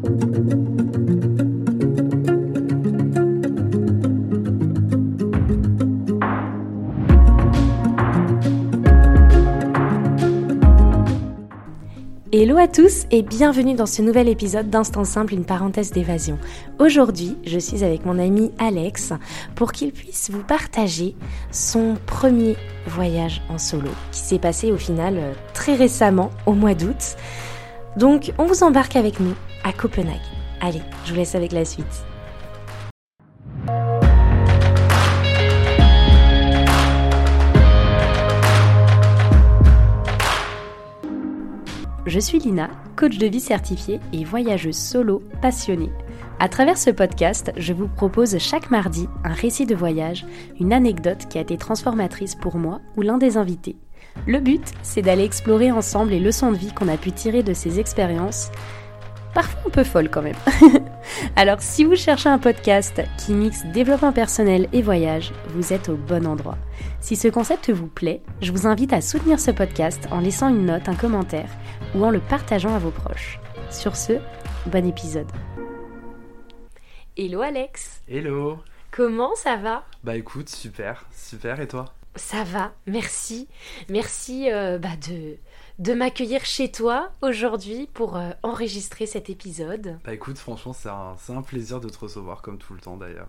Hello à tous et bienvenue dans ce nouvel épisode d'Instant Simple, une parenthèse d'évasion. Aujourd'hui, je suis avec mon ami Alex pour qu'il puisse vous partager son premier voyage en solo qui s'est passé au final euh, très récemment, au mois d'août. Donc, on vous embarque avec nous à Copenhague. Allez, je vous laisse avec la suite. Je suis Lina, coach de vie certifiée et voyageuse solo passionnée. À travers ce podcast, je vous propose chaque mardi un récit de voyage, une anecdote qui a été transformatrice pour moi ou l'un des invités. Le but, c'est d'aller explorer ensemble les leçons de vie qu'on a pu tirer de ces expériences, parfois un peu folles quand même. Alors si vous cherchez un podcast qui mixe développement personnel et voyage, vous êtes au bon endroit. Si ce concept vous plaît, je vous invite à soutenir ce podcast en laissant une note, un commentaire ou en le partageant à vos proches. Sur ce, bon épisode. Hello Alex Hello Comment ça va? Bah écoute, super, super, et toi? Ça va, merci. Merci euh, bah, de, de m'accueillir chez toi aujourd'hui pour euh, enregistrer cet épisode. Bah écoute, franchement, c'est un, plaisir de te recevoir, comme tout le temps d'ailleurs.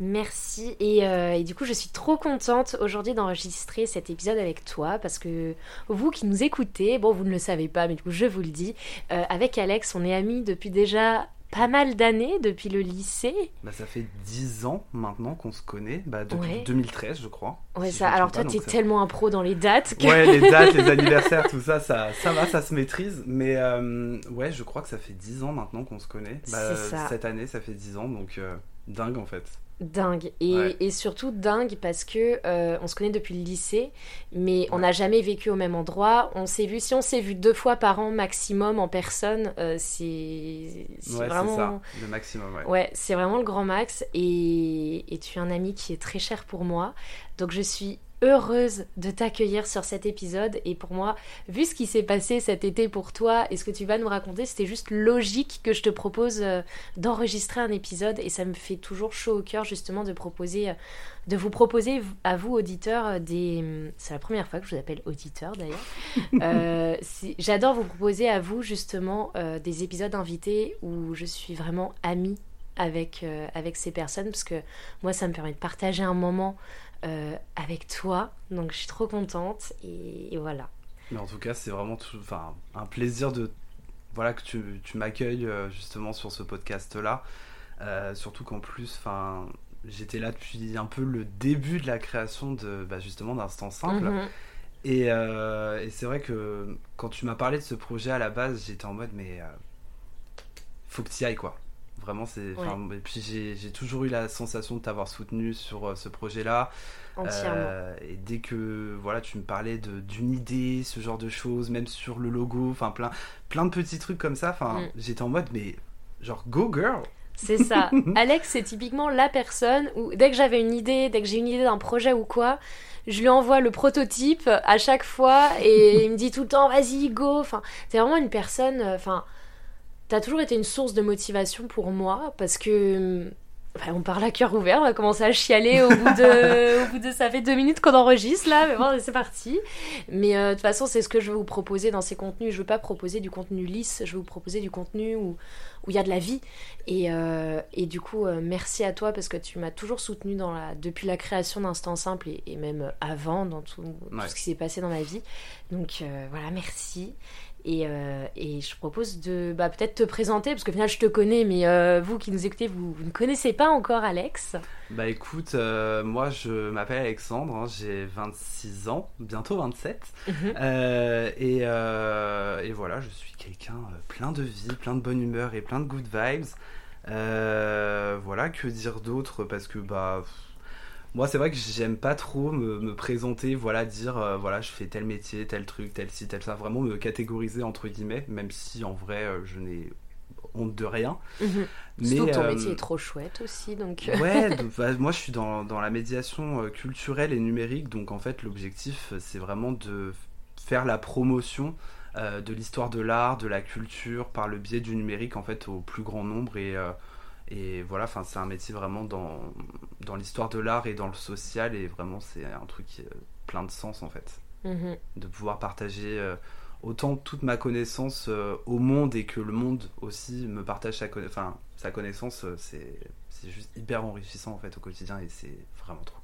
Merci et, euh, et du coup je suis trop contente aujourd'hui d'enregistrer cet épisode avec toi parce que vous qui nous écoutez, bon vous ne le savez pas mais du coup je vous le dis, euh, avec Alex on est amis depuis déjà pas mal d'années, depuis le lycée. Bah ça fait 10 ans maintenant qu'on se connaît, bah depuis Ouais. 2013 je crois. Ouais si ça, alors toi pas, t'es tellement un pro dans les dates que... Ouais, les dates, les anniversaires, tout ça, ça, ça va, ça se maîtrise. Mais euh, ouais, je crois que ça fait 10 ans maintenant qu'on se connaît. Bah, ça. Cette année, ça fait 10 ans, donc euh, dingue en fait. Dingue. Et, Ouais. et surtout dingue parce que euh, on se connaît depuis le lycée, mais on n'a jamais vécu au même endroit. On s'est vu, si on s'est vu deux fois par an maximum en personne, euh, c'est Ouais, vraiment... ça, le maximum. Ouais, c'est vraiment le grand max et, et tu es un ami qui est très cher pour moi. Donc je suis heureuse de t'accueillir sur cet épisode. Et pour moi, vu ce qui s'est passé cet été pour toi et ce que tu vas nous raconter, c'était juste logique que je te propose euh, d'enregistrer un épisode. Et ça me fait toujours chaud au cœur justement de proposer euh, de vous proposer à vous auditeurs euh, des c'est la première fois que je vous appelle auditeur d'ailleurs. Euh, j'adore vous proposer à vous justement euh, des épisodes invités où je suis vraiment amie avec, euh, avec ces personnes parce que moi ça me permet de partager un moment euh, avec toi donc je suis trop contente et, et voilà Mais en tout cas, c'est vraiment tout- un plaisir de voilà que tu, tu m'accueilles euh, justement sur ce podcast-là. Euh, surtout qu'en plus, enfin, j'étais là depuis un peu le début de la création de bah, justement d'Instant Simple. Mhm. Et, euh, et c'est vrai que quand tu m'as parlé de ce projet à la base, j'étais en mode mais faut que tu y ailles quoi. Vraiment, c'est. Et puis j'ai toujours eu la sensation de t'avoir soutenu sur euh, ce projet-là. entièrement Euh, et dès que voilà, tu me parlais d'une idée, ce genre de choses, même sur le logo, enfin plein, plein de petits trucs comme ça. Enfin, Mm. j'étais en mode mais genre go girl. C'est ça. Alex, c'est typiquement la personne où dès que j'avais une idée, dès que j'ai une idée d'un projet ou quoi, je lui envoie le prototype à chaque fois et il me dit tout le temps vas-y go. Enfin, t'es vraiment une personne. euh, Enfin, t'as toujours été une source de motivation pour moi parce que. enfin, on parle à cœur ouvert, on va commencer à chialer au bout de, au bout de ça fait deux minutes qu'on enregistre là, mais bon, c'est parti. Mais euh, de toute façon, c'est ce que je veux vous proposer dans ces contenus. Je veux pas proposer du contenu lisse, je veux vous proposer du contenu où où il y a de la vie. Et, euh, et du coup, euh, merci à toi parce que tu m'as toujours soutenu dans la, depuis la création d'Instant Simple et, et même avant dans tout, ce qui s'est passé dans ma vie. Donc euh, voilà, merci. Et, euh, et je propose de bah, peut-être te présenter, parce qu'au final je te connais, mais euh, vous qui nous écoutez, vous, vous ne connaissez pas encore Alex. Bah écoute, euh, moi je m'appelle Alexandre, hein, j'ai 26 ans, bientôt 27. Mhm. Euh, et, et voilà, je suis quelqu'un plein de vie, plein de bonne humeur et plein de good vibes. Voilà, que dire d'autre? Parce que bah. pff, Moi, c'est vrai que j'aime pas trop me, me présenter, voilà, dire, euh, voilà, je fais tel métier, tel truc, tel ci, tel ça, vraiment me catégoriser entre guillemets, même si en vrai, euh, je n'ai honte de rien. Mhm. Mais, Surtout que ton euh, métier est trop chouette aussi, donc... Ouais, bah, moi je suis dans, dans la médiation culturelle et numérique, donc en fait l'objectif c'est vraiment de faire la promotion de l'histoire de l'art, de la culture, par le biais du numérique en fait au plus grand nombre et et voilà, enfin, c'est un métier vraiment dans, dans l'histoire de l'art et dans le social, et vraiment, c'est un truc qui, plein de sens en fait. Mhm. De pouvoir partager euh, autant toute ma connaissance euh, au monde et que le monde aussi me partage sa, enfin, sa connaissance, euh, c'est juste hyper enrichissant en fait au quotidien et c'est vraiment trop.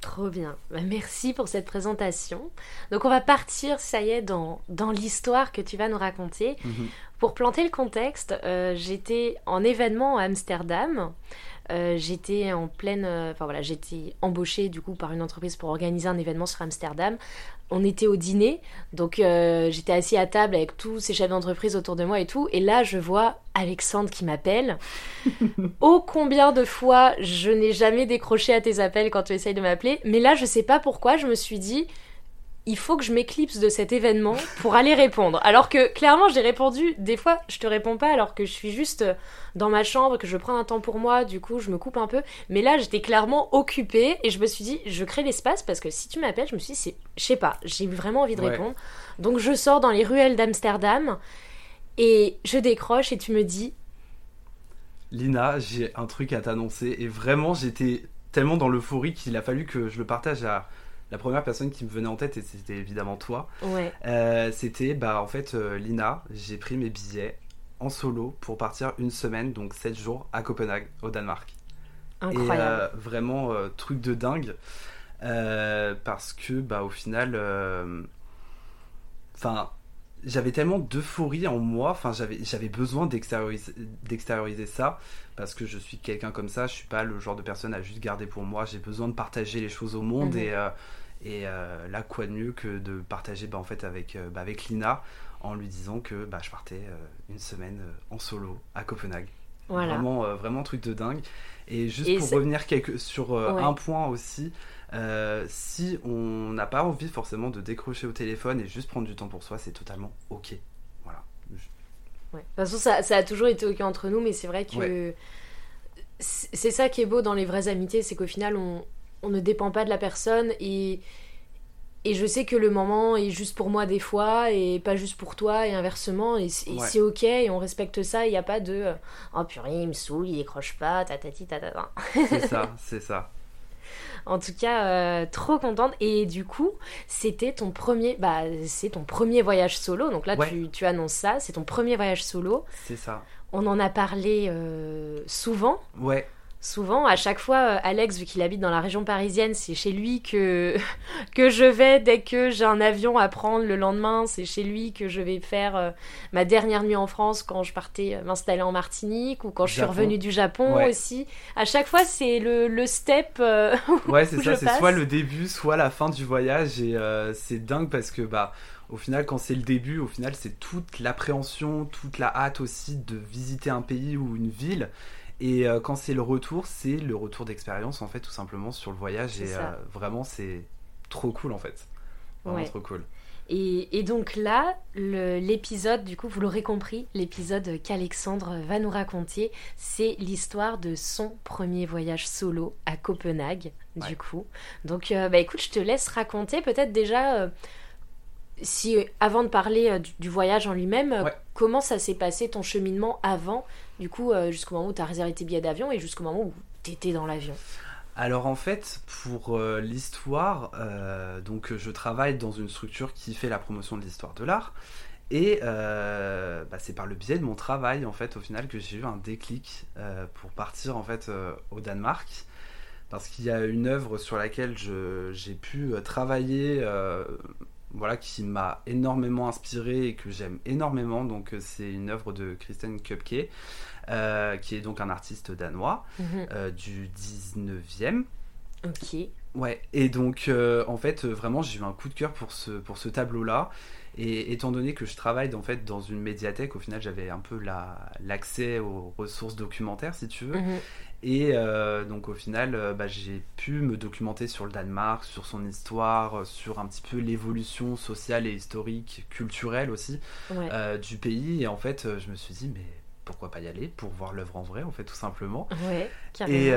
Trop bien. Bah, merci pour cette présentation. Donc on va partir, ça y est, dans, dans l'histoire que tu vas nous raconter. Mhm. Pour planter le contexte, j'étais en événement à Amsterdam. Euh, j'étais en pleine, euh, enfin voilà, j'étais embauchée du coup par une entreprise pour organiser un événement sur Amsterdam. On était au dîner, donc euh, j'étais assis à table avec tous ces chefs d'entreprise autour de moi et tout. Et là, je vois Alexandre qui m'appelle. oh combien de fois je n'ai jamais décroché à tes appels quand tu essayes de m'appeler. Mais là, je sais pas pourquoi, je me suis dit, il faut que je m'éclipse de cet événement pour aller répondre. Alors que clairement, j'ai répondu, des fois, je te réponds pas alors que je suis juste dans ma chambre, que je prends un temps pour moi, du coup, je me coupe un peu. Mais là, j'étais clairement occupée et je me suis dit, je crée l'espace parce que si tu m'appelles, je me suis dit, je sais pas, j'ai vraiment envie de répondre. Donc je sors dans les ruelles d'Amsterdam et je décroche et tu me dis. Lina, j'ai un truc à t'annoncer et vraiment, j'étais tellement dans l'euphorie qu'il a fallu que je le partage à la première personne qui me venait en tête, et c'était évidemment toi, euh, c'était bah, en fait euh, Lina. J'ai pris mes billets en solo pour partir une semaine, donc 7 jours à Copenhague, au Danemark. Incroyable. Et euh, vraiment truc de dingue. parce que bah, au final, enfin j'avais tellement d'euphorie en moi, enfin j'avais j'avais besoin d'extérioriser ça parce que je suis quelqu'un comme ça, je suis pas le genre de personne à juste garder pour moi, j'ai besoin de partager les choses au monde mhm. et et euh, là, quoi de mieux que de partager bah, en fait, avec, euh, bah, avec Lina en lui disant que bah, je partais euh, une semaine en solo à Copenhague. Vraiment, vraiment truc de dingue. Et juste pour revenir quelque, sur un point aussi, si on n'a pas envie forcément de décrocher au téléphone et juste prendre du temps pour soi, c'est totalement ok. De toute façon, ça, ça, a toujours été ok entre nous, mais c'est vrai que c'est ça qui est beau dans les vraies amitiés, c'est qu'au final, on, on ne dépend pas de la personne et, et je sais que le moment est juste pour moi des fois et pas juste pour toi et inversement et, c'est ok et on respecte ça il n'y a pas de oh purée il me saoule il décroche pas tatati tatata c'est ça c'est ça en tout cas euh, trop contente. Et du coup c'était ton premier bah c'est ton premier voyage solo. Donc là tu, tu annonces ça. C'est ton premier voyage solo. C'est ça. On en a parlé euh, souvent. Ouais souvent, à chaque fois, euh, Alex, vu qu'il habite dans la région parisienne, c'est chez lui que, que je vais dès que j'ai un avion à prendre le lendemain. C'est chez lui que je vais faire euh, ma dernière nuit en France quand je partais euh, m'installer en Martinique ou quand je suis revenue du Japon aussi. À chaque fois, c'est le, le step. ouais, c'est ça, c'est soit le début, soit la fin du voyage. Et c'est dingue parce que, bah, au final, quand c'est le début, au final, c'est toute l'appréhension, toute la hâte aussi de visiter un pays ou une ville. Et euh, quand c'est le retour, c'est le retour d'expérience en fait, tout simplement sur le voyage. Et euh, vraiment, c'est trop cool en fait. Vraiment trop cool. Et, donc là, l'épisode, du coup, vous l'aurez compris, l'épisode qu'Alexandre va nous raconter, c'est l'histoire de son premier voyage solo à Copenhague, du coup. Donc, euh, bah écoute, je te laisse raconter peut-être déjà si avant de parler du, voyage en lui-même, comment ça s'est passé ton cheminement avant du coup, euh, jusqu'au moment où tu as réservé tes billets d'avion et jusqu'au moment où tu étais dans l'avion alors en fait, pour euh, l'histoire, euh, donc je travaille dans une structure qui fait la promotion de l'histoire de l'art. Et bah, c'est par le biais de mon travail, en fait, au final, que j'ai eu un déclic pour partir, en fait, au Danemark. Parce qu'il y a une œuvre sur laquelle j'ai pu travailler voilà, qui m'a énormément inspiré et que j'aime énormément. Donc, euh, c'est une œuvre de Kristen Kupke, euh, qui est donc un artiste danois mhm. euh, du 19e. Ok. Ouais, et donc, en fait, vraiment, j'ai eu un coup de cœur pour ce, pour ce tableau-là. Et étant donné que je travaille en fait dans une médiathèque, au final j'avais un peu l'accès aux ressources documentaires si tu veux. Mhm. Et euh, donc au final, euh, bah, j'ai pu me documenter sur le Danemark, sur son histoire, euh, sur un petit peu l'évolution sociale et historique, culturelle aussi du pays. Et en fait, je me suis dit, mais pourquoi pas y aller pour voir l'œuvre en vrai, en fait, tout simplement. Ouais, et,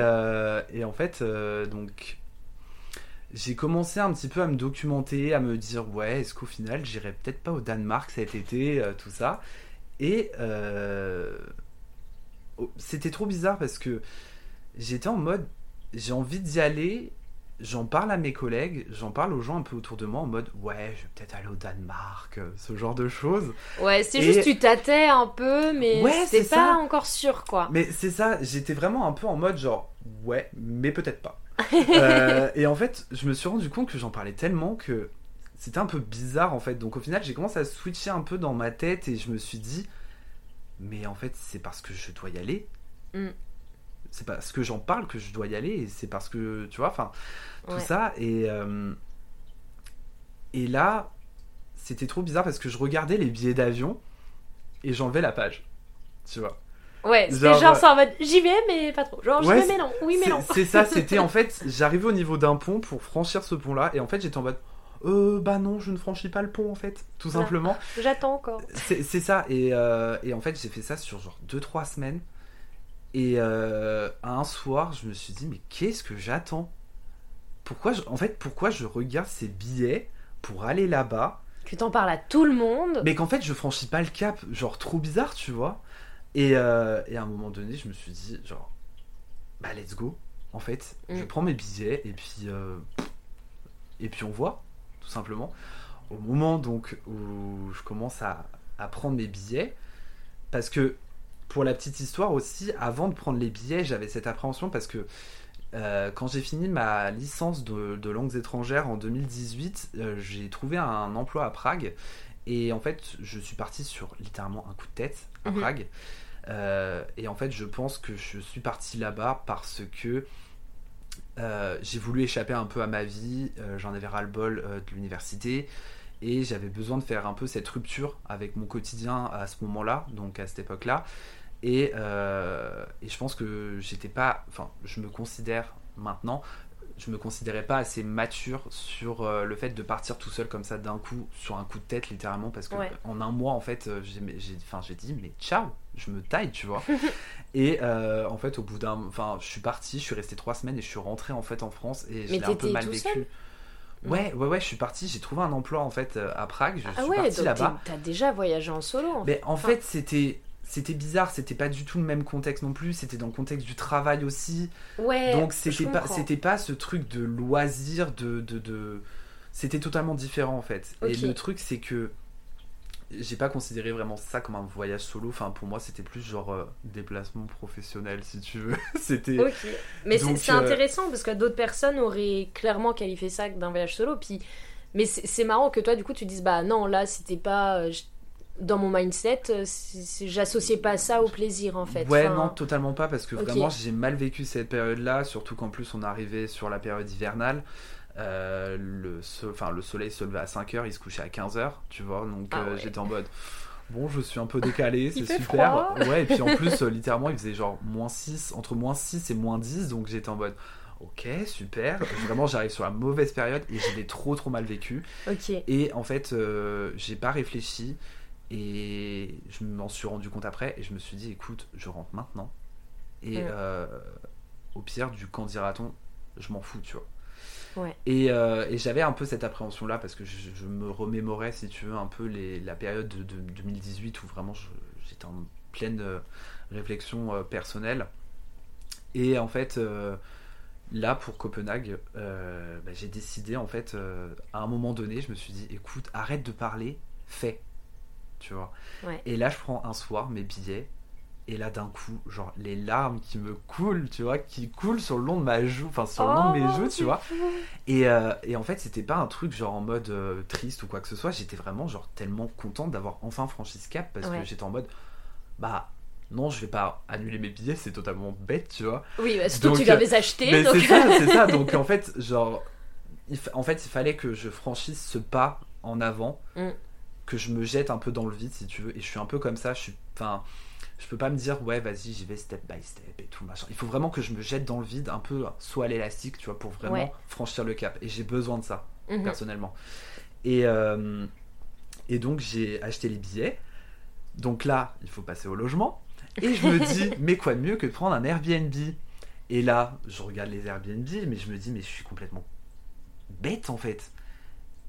et, en fait, donc j'ai commencé un petit peu à me documenter, à me dire ouais, est-ce qu'au final j'irai peut-être pas au Danemark cet été, euh, tout ça. Et euh, oh, c'était trop bizarre parce que j'étais en mode j'ai envie d'y aller, j'en parle à mes collègues, j'en parle aux gens un peu autour de moi en mode ouais, je vais peut-être aller au Danemark, euh, ce genre de choses. Ouais, c'est Et- juste tu tâtais un peu, mais Ouais, c'est c'est pas ça. encore sûr, quoi. Mais c'est ça, j'étais vraiment un peu en mode genre ouais, mais peut-être pas. Euh, et en fait, je me suis rendu compte que j'en parlais tellement que c'était un peu bizarre en fait. Donc au final, j'ai commencé à switcher un peu dans ma tête et je me suis dit, mais en fait, c'est parce que je dois y aller. Mm. C'est parce que j'en parle que je dois y aller et c'est parce que tu vois, enfin, tout Ouais. ça. Et, euh, et là, c'était trop bizarre parce que je regardais les billets d'avion et j'enlevais la page. Tu vois. Ouais, c'était Genre, genre, euh, ça en mode j'y vais, mais pas trop. Genre j'y Ouais, vais, mais non. Oui, mais non. C'est ça, c'était en fait, j'arrivais au niveau d'un pont pour franchir ce pont-là, et en fait j'étais en mode, euh, bah non, je ne franchis pas le pont en fait, tout Voilà. simplement. J'attends encore. C'est c'est ça, et, euh, et en fait j'ai fait ça sur genre 2-3 semaines, et euh, un soir je me suis dit, mais qu'est-ce que j'attends? Pourquoi je, En fait, pourquoi je regarde ces billets pour aller là-bas, Que t'en parles à tout le monde? mais qu'en fait je franchis pas le cap, genre trop bizarre, tu vois et, euh, et à un moment donné, je me suis dit, genre, bah let's go. En fait, je Mm. prends mes billets et puis, euh, et puis on voit, tout simplement. Au moment donc où je commence à, à prendre mes billets, parce que pour la petite histoire aussi, avant de prendre les billets, j'avais cette appréhension parce que euh, quand j'ai fini ma licence de, de langues étrangères en 2018, euh, j'ai trouvé un emploi à Prague. Et en fait, je suis parti sur littéralement un coup de tête à Mhm. Prague. Euh, et en fait, je pense que je suis parti là-bas parce que euh, j'ai voulu échapper un peu à ma vie. euh, J'en avais ras-le-bol de l'université. Et j'avais besoin de faire un peu cette rupture avec mon quotidien à ce moment-là, donc à cette époque-là. Et, et je pense que j'étais pas. Enfin, je me considère maintenant. Je me considérais pas assez mature sur euh, le fait de partir tout seul comme ça d'un coup, sur un coup de tête littéralement, parce que Ouais. en un mois en fait, euh, j'ai dit mais ciao, je me taille, tu vois. et euh, en fait, au bout d'un. Enfin, je suis parti, je suis resté trois semaines et je suis rentré en fait en France et je l'ai un peu mal vécu. Ouais, ouais, ouais, je suis parti, j'ai trouvé un emploi en fait à Prague, je Ah suis ouais, parti là-bas. t'as déjà voyagé en solo. En fait. Mais en Enfin, fait, c'était c'était bizarre, c'était pas du tout le même contexte non plus, c'était dans le contexte du travail aussi. ouais. Donc c'était pas c'était pas ce truc de loisir de de, de... c'était totalement différent en fait. Et le truc c'est que j'ai pas considéré vraiment ça comme un voyage solo, enfin pour moi c'était plus genre euh, déplacement professionnel si tu veux. c'était Ok. Mais c'est euh, intéressant parce que d'autres personnes auraient clairement qualifié ça d'un voyage solo. Puis... Mais c'est c'est marrant que toi, du coup, tu dises Bah non, là, c'était pas. Dans mon mindset, euh, j'associais pas ça au plaisir en fait. Ouais, Enfin, non, totalement pas, parce que vraiment j'ai mal vécu cette période-là, surtout qu'en plus on arrivait sur la période hivernale. Euh, le, so- le soleil se levait à 5h, il se couchait à 15h, tu vois, donc Ah euh, ouais. j'étais en mode bon, je suis un peu décalé, c'est super. Ouais, et puis en plus, euh, littéralement, il faisait genre moins 6, entre moins 6 et moins 10, donc j'étais en mode ok, super. Vraiment, j'arrive sur la mauvaise période et je l'ai trop trop mal vécu. Ok. Et en fait, euh, j'ai pas réfléchi et je m'en suis rendu compte après et je me suis dit, écoute, je rentre maintenant. Et euh, au pire, du quand dira-t-on, je m'en fous, tu vois. Ouais. Et, euh, et j'avais un peu cette appréhension-là parce que je, je me remémorais, si tu veux, un peu les, la période de, de 2018 où vraiment j'étais en pleine euh, réflexion personnelle. Et en fait, euh, là pour Copenhague, euh, bah, j'ai décidé en fait, euh, à un moment donné, je me suis dit, écoute, arrête de parler, fais. Tu vois. Ouais. Et là, je prends un soir mes billets. Et là, d'un coup, genre, les larmes qui me coulent, tu vois, qui coulent sur le long de ma joue, enfin, sur le long de mes Oh, joues, tu vois. fou. Et, euh, et en fait, c'était pas un truc genre en mode euh, triste ou quoi que ce soit. J'étais vraiment genre tellement contente d'avoir enfin franchi ce cap parce Ouais. que j'étais en mode, bah non, je vais pas annuler mes billets, c'est totalement bête, tu vois. Oui, bah, surtout Donc, que tu l'avais acheté. Mais donc... c'est ça, c'est ça. Donc en fait, genre, il en fait, il fallait que je franchisse ce pas en avant, Mm. Que je me jette un peu dans le vide, si tu veux. Et je suis un peu comme ça. Je suis, enfin, je peux pas me dire ouais, vas-y, j'y vais step by step et tout machin. Il faut vraiment que je me jette dans le vide, un peu soit à l'élastique, tu vois, pour vraiment Ouais. franchir le cap. Et j'ai besoin de ça Mhm. personnellement. Et, euh, et donc j'ai acheté les billets. Donc là, il faut passer au logement. Et je me dis, mais quoi de mieux que de prendre un Airbnb? Et là, je regarde les Airbnb, mais je me dis, mais je suis complètement bête en fait.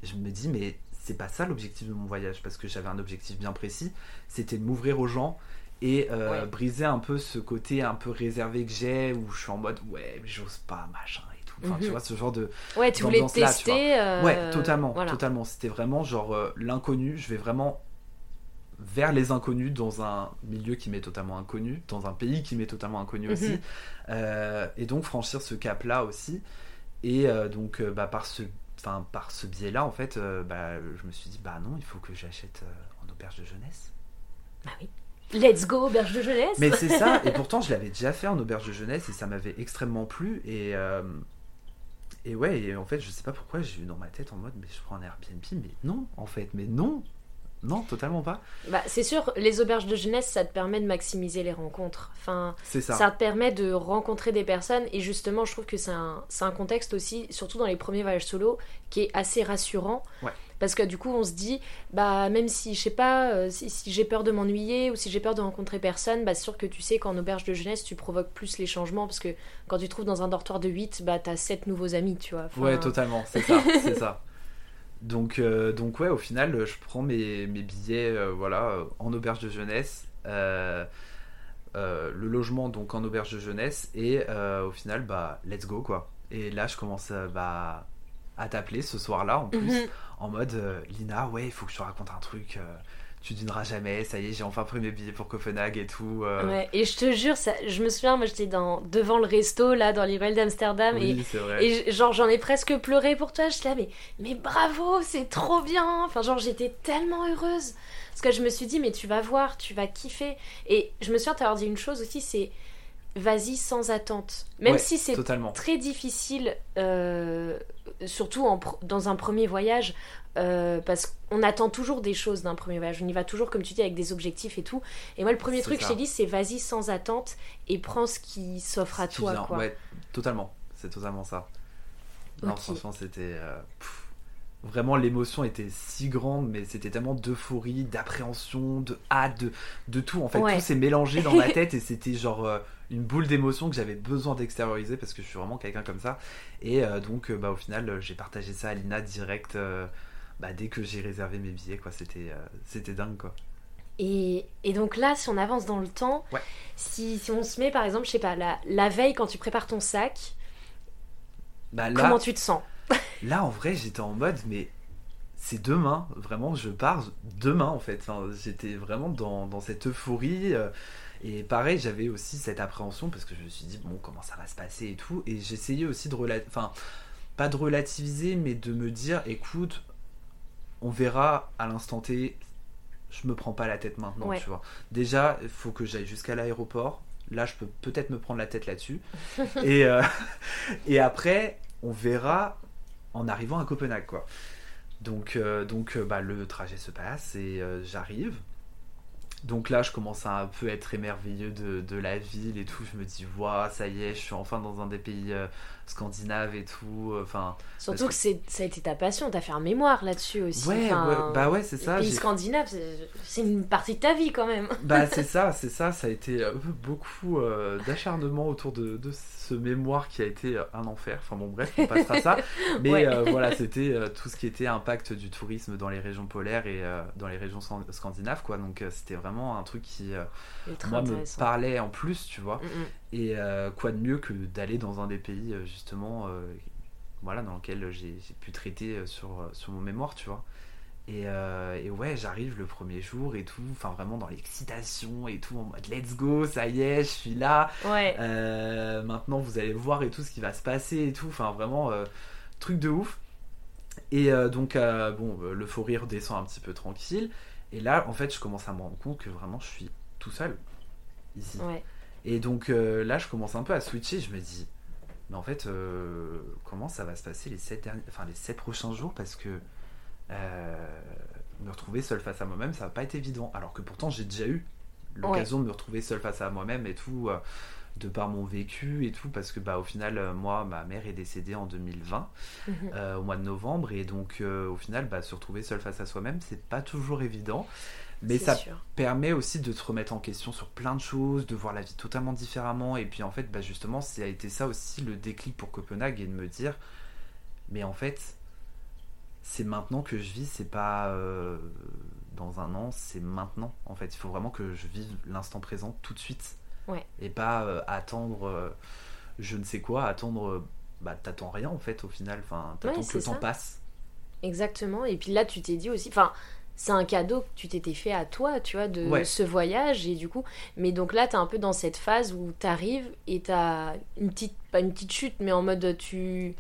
Je me dis, mais c'est pas ça l'objectif de mon voyage, parce que j'avais un objectif bien précis, c'était de m'ouvrir aux gens et euh, briser un peu ce côté un peu réservé que j'ai, où je suis en mode, ouais, j'ose pas, machin et tout. Enfin, tu Mhm. vois, ce genre de. Ouais, tu voulais là, tu tester. euh, Ouais, totalement, voilà. totalement. C'était vraiment genre euh, l'inconnu. Je vais vraiment vers les inconnus dans un milieu qui m'est totalement inconnu, dans un pays qui m'est totalement inconnu Mhm. aussi, et donc franchir ce cap-là aussi. Et donc bah, par ce, enfin par ce biais-là, en fait, euh, bah, je me suis dit bah non, il faut que j'achète euh, en auberge de jeunesse. Bah oui. Let's go, auberge de jeunesse. Mais c'est ça, et pourtant je l'avais déjà fait en auberge de jeunesse et ça m'avait extrêmement plu. Et, euh, et ouais, et en fait, je sais pas pourquoi j'ai eu dans ma tête en mode, mais je prends un Airbnb, mais non, en fait, mais non, non, totalement pas. Bah, c'est sûr, les auberges de jeunesse, ça te permet de maximiser les rencontres. Enfin, C'est ça. ça. te permet de rencontrer des personnes. Et justement, je trouve que c'est un, c'est un contexte aussi, surtout dans les premiers voyages solo, qui est assez rassurant. Ouais. Parce que du coup, on se dit, bah, même si, je sais pas, euh, si, si j'ai peur de m'ennuyer ou si j'ai peur de rencontrer personne, bah, c'est sûr que tu sais qu'en auberge de jeunesse, tu provoques plus les changements. Parce que quand tu te trouves dans un dortoir de 8, bah, t'as 7 nouveaux amis, tu vois. Enfin, Ouais, totalement, c'est ça, c'est ça. Donc, euh, donc ouais, au final, je prends mes, mes billets, euh, voilà, euh, en auberge de jeunesse, euh, le logement donc en auberge de jeunesse, et au final, bah, let's go quoi. Et là, je commence bah, à t'appeler ce soir-là, en plus, Mhm. en mode, Lina, ouais, il faut que je te raconte un truc. Tu dîneras jamais, ça y est, j'ai enfin pris mes billets pour Copenhague et tout. euh, Ouais, et je te jure, ça, je me souviens, moi j'étais dans, devant le resto, là, dans les ruelles d'Amsterdam, et oui. Et j- genre j'en ai presque pleuré pour toi, j'étais là mais, mais bravo, c'est trop bien. Enfin genre j'étais tellement heureuse parce que je me suis dit mais tu vas voir, tu vas kiffer. Et je me souviens t'avoir dit une chose aussi, c'est vas-y sans attente. Même Ouais, si c'est très difficile, euh, surtout en dans un premier voyage, euh, parce qu'on attend toujours des choses d'un premier voyage. On y va toujours, comme tu dis, avec des objectifs et tout. Et moi, le premier truc que je t'ai dit, c'est vas-y sans attente et prends ce qui s'offre à toi. Quoi. Ouais, totalement. C'est totalement ça. Non, franchement, c'était. euh, vraiment, l'émotion était si grande, mais c'était tellement d'euphorie, d'appréhension, de hâte, de, de tout. En fait, Ouais. tout s'est mélangé dans ma tête et c'était genre euh, une boule d'émotion que j'avais besoin d'extérioriser parce que je suis vraiment quelqu'un comme ça. Et euh, donc, euh, bah, au final, euh, j'ai partagé ça à Lina direct. euh, bah, dès que j'ai réservé mes billets, quoi, c'était euh, c'était dingue, quoi. Et, et donc là, si on avance dans le temps, Ouais. si, si on se met par exemple, je sais pas, la, la veille quand tu prépares ton sac, Bah, là, comment tu te sens? Là, en vrai, j'étais en mode, mais c'est demain, vraiment, je pars demain, en fait. Enfin, j'étais vraiment dans, dans cette euphorie. Et pareil, j'avais aussi cette appréhension parce que je me suis dit, bon, comment ça va se passer et tout. Et j'essayais aussi de relativiser, enfin, pas de relativiser, mais de me dire, écoute, on verra à l'instant T, je me prends pas la tête maintenant, Ouais. tu vois. Déjà, il faut que j'aille jusqu'à l'aéroport. Là, je peux peut-être me prendre la tête là-dessus. et, euh, et après, on verra en arrivant à Copenhague, quoi. Donc, euh, donc euh, bah, le trajet se passe et euh, j'arrive. Donc là, je commence à un peu être émerveilleux de, de la ville et tout. Je me dis, waouh, ça y est, je suis enfin dans un des pays euh, scandinaves et tout. Enfin, Surtout que, ça a été ta passion, t'as fait un mémoire là-dessus aussi. ouais, Enfin, ouais, bah ouais, c'est ça. pays scandinaves, c'est- une partie de ta vie quand même. Bah c'est ça, c'est ça, ça a été euh, beaucoup euh, d'acharnement autour de, de ce mémoire qui a été euh, un enfer. Enfin bon bref, on passera ça. Mais Ouais. euh, voilà, c'était euh, tout ce qui était impact du tourisme dans les régions polaires et euh, dans les régions scan- scandinaves quoi. Donc euh, c'était vraiment un truc qui euh, moi me parlait en plus, tu vois. Mm, mm. Et euh, quoi de mieux que d'aller dans un des pays euh, justement euh, voilà, dans lequel j'ai pu traiter sur, sur mon mémoire, tu vois. Et, euh, et ouais, j'arrive le premier jour et tout, enfin vraiment dans l'excitation et tout, en mode let's go, ça y est, je suis là, Ouais. Euh, maintenant vous allez voir et tout ce qui va se passer et tout, enfin vraiment euh, truc de ouf. Et donc, bon, l'euphorie redescend un petit peu tranquille. Et là, en fait, je commence à me rendre compte que vraiment je suis tout seul ici. Ouais. Et donc euh, là, je commence un peu à switcher. Je me dis, mais en fait, euh, comment ça va se passer les 7 derniers, enfin les sept prochains jours? Parce que euh, me retrouver seul face à moi-même, ça va pas être évident. Alors que pourtant, j'ai déjà eu l'occasion de me retrouver seul face à moi-même et tout, de par mon vécu et tout, parce que bah au final, moi, ma mère est décédée en 2020 Mhm. au mois de novembre, et donc au final, bah, se retrouver seul face à soi-même, c'est pas toujours évident. Mais ça sûr. permet aussi de te remettre en question sur plein de choses, de voir la vie totalement différemment. Et puis en fait, bah justement, ça a été ça aussi le déclic pour Copenhague et de me dire mais en fait, c'est maintenant que je vis, c'est pas euh, dans un an, c'est maintenant. En fait, il faut vraiment que je vive l'instant présent tout de suite. Ouais. Et pas euh, attendre euh, je ne sais quoi, attendre. bah, t'attends rien en fait au final. Enfin, t'attends Ouais, que le temps passe. Exactement. Et puis là, tu t'es dit aussi, enfin, c'est un cadeau que tu t'étais fait à toi, tu vois, de Ouais. ce voyage. Et du coup, mais donc là, t'es un peu dans cette phase où t'arrives et t'as une petite, pas une petite chute, mais en mode tu.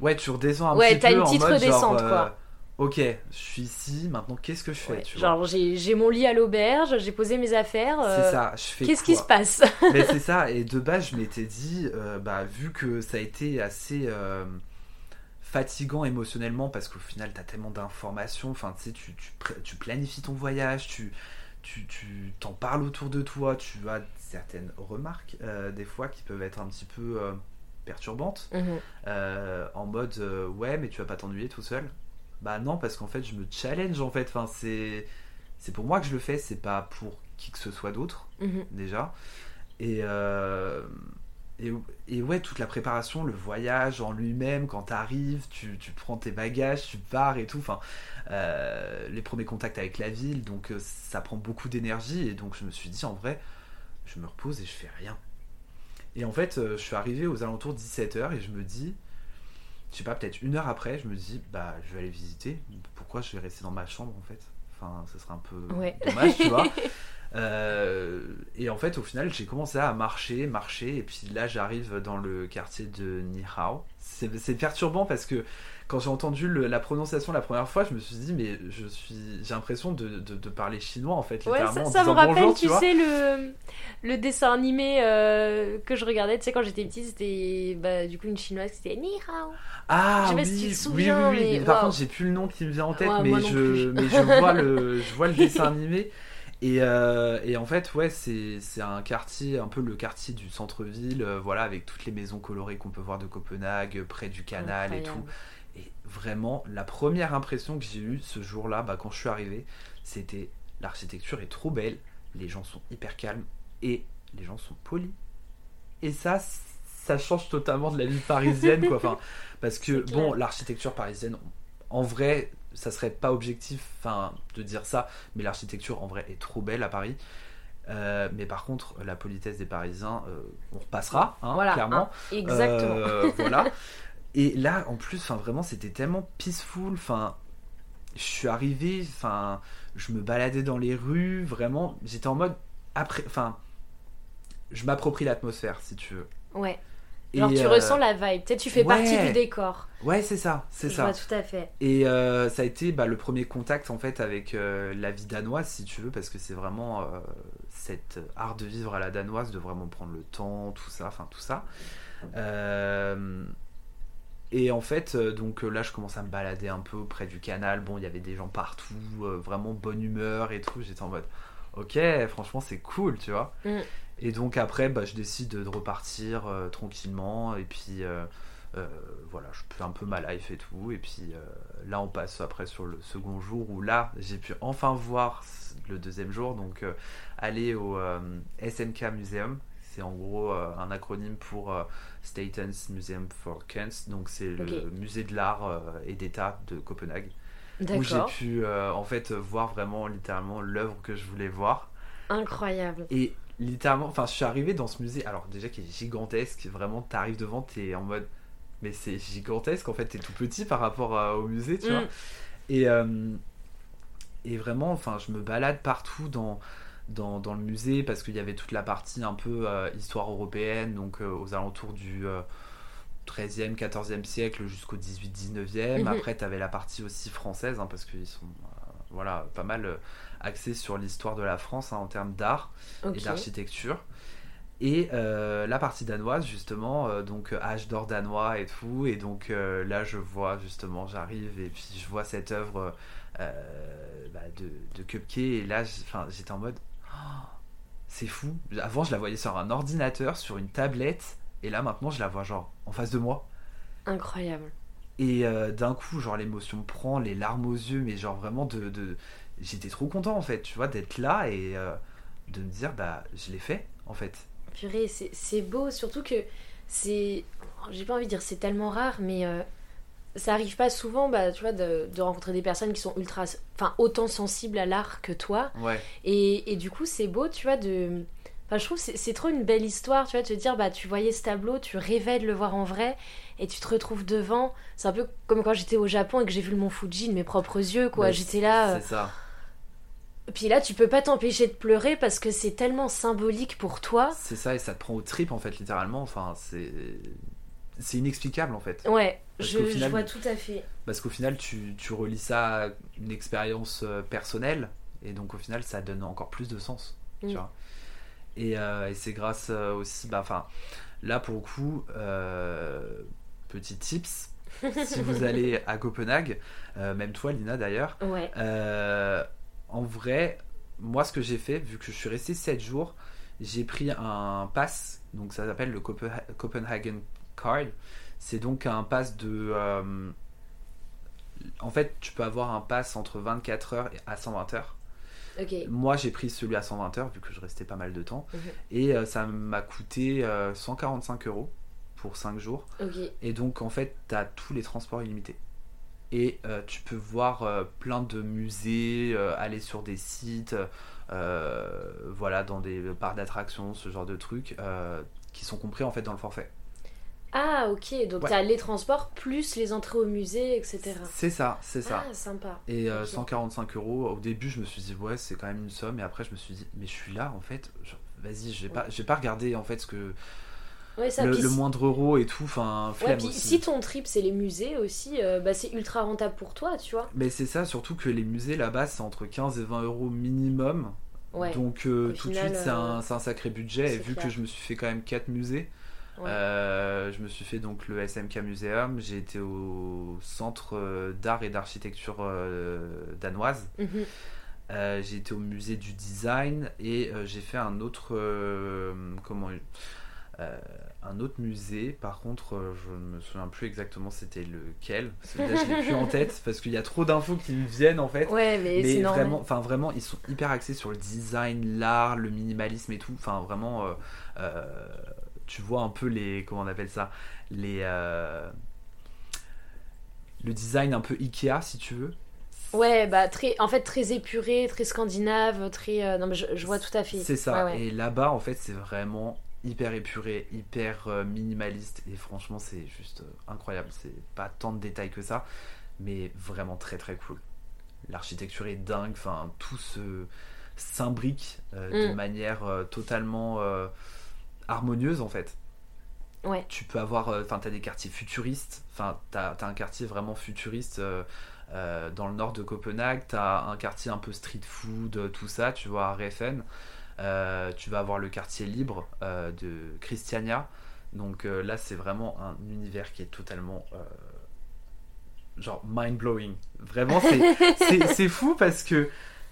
Ouais, tu redescends un Ouais, petit t'as peu une en petite mode redescente, genre, quoi. euh, Ok, je suis ici, maintenant qu'est-ce que je fais Ouais, tu genre, j'ai mon lit à l'auberge, j'ai posé mes affaires. euh, C'est ça, je fais Qu'est-ce qui se passe Mais c'est ça, et de base, je m'étais dit, euh, bah, vu que ça a été assez euh, fatigant émotionnellement, parce qu'au final, t'as tellement d'informations, enfin, tu sais, tu, tu, tu planifies ton voyage, tu tu tu t'en parles autour de toi, tu as certaines remarques, euh, des fois, qui peuvent être un petit peu euh, perturbantes, Mhm. euh, en mode, ouais, mais tu vas pas t'ennuyer tout seul. Bah non, parce qu'en fait, je me challenge, en fait, enfin, c'est... C'est pour moi que je le fais, c'est pas pour qui que ce soit d'autre Mhm. déjà. Et, et, et ouais, toute la préparation, le voyage en lui-même, quand t'arrives, tu, tu prends tes bagages, tu pars et tout. Enfin, euh, les premiers contacts avec la ville, donc euh, ça prend beaucoup d'énergie. Et donc je me suis dit, en vrai, je me repose et je fais rien. Et en fait, euh, je suis arrivé aux alentours de 17h et je me dis, je sais pas, peut-être une heure après, je me dis, bah je vais aller visiter. Pourquoi je vais rester dans ma chambre en fait? Enfin, ce serait un peu Ouais. dommage, tu vois. Euh, et en fait, au final, j'ai commencé à marcher, marcher, et puis là, j'arrive dans le quartier de Nihao. C'est perturbant parce que quand j'ai entendu le- la prononciation la première fois, je me suis dit, mais je suis, j'ai l'impression de, de- de parler chinois en fait, Ouais, ça, en me rappelle, bonjour, tu sais, le, le dessin animé euh, que je regardais, tu sais, quand j'étais petite, c'était bah, du coup une chinoise, c'était Ni Hao. Ah Je sais oui, pas si tu te oui, souviens, oui, oui, mais mais par contre, j'ai plus le nom qui me vient en tête, Ouais, mais, moi non je, plus. mais je vois le, je vois le dessin animé. Et, euh, et en fait, ouais, c'est un quartier, un peu le quartier du centre-ville, euh, voilà, avec toutes les maisons colorées qu'on peut voir de Copenhague, près du canal et tout. Et vraiment, la première impression que j'ai eue ce jour-là, bah, quand je suis arrivé, c'était l'architecture est trop belle, les gens sont hyper calmes et les gens sont polis. Et ça, ça change totalement de la vie parisienne, quoi. Enfin, parce que, bon, l'architecture parisienne, en vrai, ça serait pas objectif enfin, de dire ça, mais l'architecture, en vrai, est trop belle à Paris. Euh, mais par contre, la politesse des Parisiens, euh, on repassera, hein, Voilà, clairement. hein, exactement. Euh, voilà. Et là, en plus, enfin, vraiment, c'était tellement peaceful. Enfin, je suis arrivé, enfin, je me baladais dans les rues, vraiment, j'étais en mode après, enfin, je m'approprie l'atmosphère, si tu veux. Ouais. Et, Genre, tu euh, ressens la vibe. Peut-être tu fais partie du décor. Ouais, c'est ça, c'est ça. vois tout à fait. Et euh, ça a été bah, le premier contact en fait avec euh, la vie danoise, si tu veux, parce que c'est vraiment euh, cet art de vivre à la danoise, de vraiment prendre le temps, tout ça, enfin tout ça. Euh, et en fait, euh, donc euh, là, je commence à me balader un peu près du canal. Bon, il y avait des gens partout, euh, vraiment bonne humeur et tout. J'étais en mode, ok, franchement, c'est cool, tu vois. Mm. Et donc après, bah, je décide de repartir euh, tranquillement. Et puis euh, euh, voilà, je fais un peu ma life et tout. Et puis là, on passe après sur le second jour où là, j'ai pu enfin voir le deuxième jour. Donc aller au SNK Museum. C'est en gros un acronyme pour Statens Museum for Kunst. Donc c'est le musée de l'art et d'état de Copenhague. Où j'ai pu en fait voir vraiment littéralement l'œuvre que je voulais voir. Incroyable. Et littéralement, enfin, je suis arrivé dans ce musée, alors déjà qui est gigantesque, vraiment, t'arrives devant, t'es en mode, mais c'est gigantesque, en fait, t'es tout petit par rapport à- au musée, tu Mm. vois. Et, euh, et vraiment, enfin, je me balade partout dans, dans, dans le musée parce qu'il y avait toute la partie un peu euh, histoire européenne, donc euh, aux alentours du euh, 13e, 14e siècle jusqu'au 18, 19e. Mhm. Après, t'avais la partie aussi française, hein, parce qu'ils sont voilà, pas mal axés sur l'histoire de la France hein, en termes d'art et d'architecture. Et euh, la partie danoise, justement, euh, donc euh, âge d'or danois et tout. Et donc euh, là, je vois justement, j'arrive et puis je vois cette œuvre bah, de, de Kupke. Et là, j'étais en mode, Oh, c'est fou. Avant, je la voyais sur un ordinateur, sur une tablette. Et là, maintenant, je la vois genre en face de moi. Incroyable. Et d'un coup, genre l'émotion me prend, les larmes aux yeux, mais genre vraiment de. de... J'étais trop content en fait, tu vois, d'être là et euh, de me dire, bah, je l'ai fait en fait. Purée, c'est beau, surtout que c'est. J'ai pas envie de dire c'est tellement rare, mais euh, ça arrive pas souvent, bah, tu vois, de, de rencontrer des personnes qui sont ultra, enfin, autant sensibles à l'art que toi. Ouais. Et, et du coup, c'est beau, tu vois, de. Enfin, je trouve que c'est- trop une belle histoire, tu vois, de te dire, bah, tu voyais ce tableau, tu rêvais de le voir en vrai, et tu te retrouves devant. C'est un peu comme quand j'étais au Japon et que j'ai vu le mont Fuji de mes propres yeux, quoi. J'étais là. euh, C'est ça. Puis là, tu peux pas t'empêcher de pleurer parce que c'est tellement symbolique pour toi. C'est ça, et ça te prend au trip en fait, littéralement. Enfin, c'est. C'est inexplicable en fait. Ouais, je, vois tout à fait. Parce qu'au final, tu, tu relis ça à une expérience euh, personnelle, et donc au final, ça donne encore plus de sens. Mm. Tu vois et, euh, et c'est grâce euh, aussi, bah, enfin, là pour le coup, euh, petit tips, si vous allez à Copenhague, euh, même toi, Lina d'ailleurs, Ouais. euh, en vrai, moi ce que j'ai fait, vu que je suis resté 7 jours, j'ai pris un pass, donc ça s'appelle le Copenha- Copenhagen Card. C'est donc un pass de. euh, en fait, tu peux avoir un pass entre 24 heures et à 120 heures. Moi, j'ai pris celui à 120 heures, vu que je restais pas mal de temps. Et euh, ça m'a coûté euh, 145 euros pour 5 jours. Et donc, en fait, tu as tous les transports illimités. Et euh, tu peux voir euh, plein de musées, euh, aller sur des sites, voilà, dans des parcs d'attractions, ce genre de trucs, qui sont compris en fait dans le forfait. Ah, ok. Donc Ouais. t'as les transports plus les entrées au musée, etc. C'est ça, c'est ça. Ah, sympa. Et euh, ok. 145 euros, au début je me suis dit ouais c'est quand même une somme, et après je me suis dit mais je suis là en fait, vas-y je vais pas, pas regarder en fait ce que Ouais, ça, le, moindre euro et tout, enfin flemme aussi. si ton trip c'est les musées aussi, euh, bah c'est ultra rentable pour toi, tu vois. Mais c'est ça, surtout que les musées là-bas, c'est entre 15 et 20 euros minimum. Ouais. Donc euh, tout final, de suite, c'est un, euh, c'est un sacré budget. Et vu clair. que je me suis fait quand même 4 musées, Ouais. euh, je me suis fait donc le SMK Museum, j'ai été au Centre euh, d'art et d'architecture euh, danoise, Mhm. J'ai été au musée du design et j'ai fait un autre... comment euh, un autre musée, par contre, euh, je ne me souviens plus exactement c'était lequel. Celui-là, je l'ai plus en tête parce qu'il y a trop d'infos qui me viennent en fait. Ouais, mais, vraiment, enfin vraiment, ils sont hyper axés sur le design, l'art, le minimalisme et tout. Enfin vraiment, euh, tu vois un peu les, comment on appelle ça, les, le design un peu Ikea si tu veux. Ouais, bah très, en fait très épuré, très scandinave, très. euh, Non mais je, je vois tout à fait. C'est ça. Ouais, ouais. Et là-bas, en fait, c'est vraiment hyper épuré, hyper euh, minimaliste. Et franchement, c'est juste euh, incroyable. C'est pas tant de détails que ça, mais vraiment très très cool. L'architecture est dingue. Enfin, tout se s'imbrique euh, de Mm. manière totalement harmonieuse, en fait. Ouais. Tu peux avoir. Enfin, t'as des quartiers futuristes. Enfin, t'as as un quartier vraiment futuriste. dans le nord de Copenhague, tu as un quartier un peu street food, tout ça, tu vois, à Reffen. Euh, tu vas avoir le quartier libre euh, de Christiania. Donc euh, là, c'est vraiment un univers qui est totalement. genre mind blowing. Vraiment, c'est- fou parce que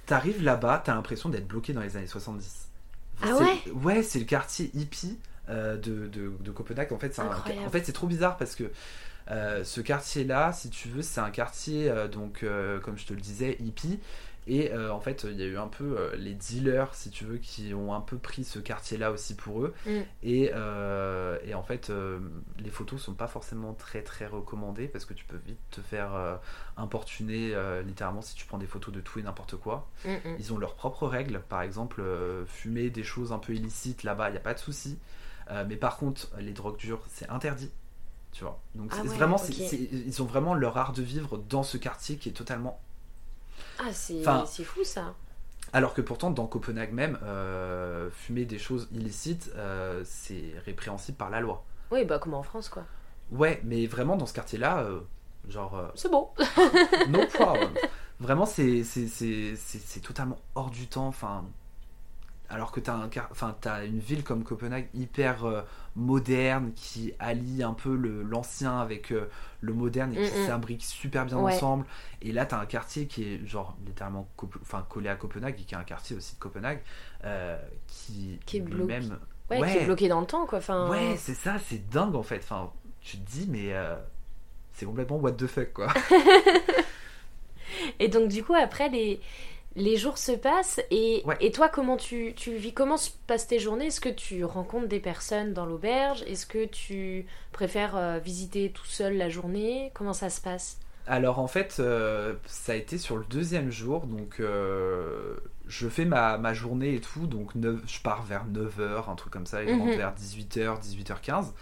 t'arrives là-bas, t'as l'impression d'être bloqué dans les années 70. Ah ouais? Ouais, c'est le quartier hippie de, de, de Copenhague. En fait, c'est en fait, trop bizarre parce que ce quartier-là, si tu veux, c'est un quartier, donc, comme je te le disais, hippie. Et euh, en fait, il y a eu un peu euh, les dealers, si tu veux, qui ont un peu pris ce quartier-là aussi pour eux. Mm. Et, euh, et en fait, les photos sont pas forcément très très recommandées parce que tu peux vite te faire importuner littéralement si tu prends des photos de tout et n'importe quoi. Mm, mm. Ils ont leurs propres règles. Par exemple, fumer des choses un peu illicites là-bas, il n'y a pas de souci. Mais par contre, les drogues dures, c'est interdit. Tu vois. Donc Ah ouais, vraiment, ils ont vraiment leur art de vivre dans ce quartier qui est totalement. Ah, c'est Enfin, fou ça. Alors que pourtant, dans Copenhague même, euh, fumer des choses illicites, euh, c'est répréhensible par la loi. Oui, bah comme en France quoi. Ouais, mais vraiment dans ce quartier-là, euh, genre, C'est bon. no problem. Vraiment, c'est c'est- c'est- c'est- c'est totalement hors du temps. Enfin, alors que un enfin, t'as une ville comme Copenhague hyper euh, moderne qui allie un peu l'ancien avec euh, le moderne et qui Mm, mm. s'imbrique super bien Ouais. ensemble. Et là, t'as un quartier qui est genre littéralement enfin, collé à Copenhague et qui est un quartier aussi de Copenhague euh, qui, Qui est bloqué. lui-même. Ouais, qui est bloqué dans le temps quoi. Enfin, Ouais, c'est ça, c'est dingue en fait. Enfin, tu te dis, mais c'est complètement what the fuck quoi. Et donc du coup après les les jours se passent et, Ouais. et toi, comment tu, tu vis Comment se passent tes journées? Est-ce que tu rencontres des personnes dans l'auberge? Est-ce que tu préfères euh, visiter tout seul la journée? Comment ça se passe? Alors en fait, euh, ça a été sur le deuxième jour, donc euh, je fais ma, ma journée et tout, donc neuf- je pars vers 9h, un truc comme ça, et je Mhm. rentre vers 18h, 18h15.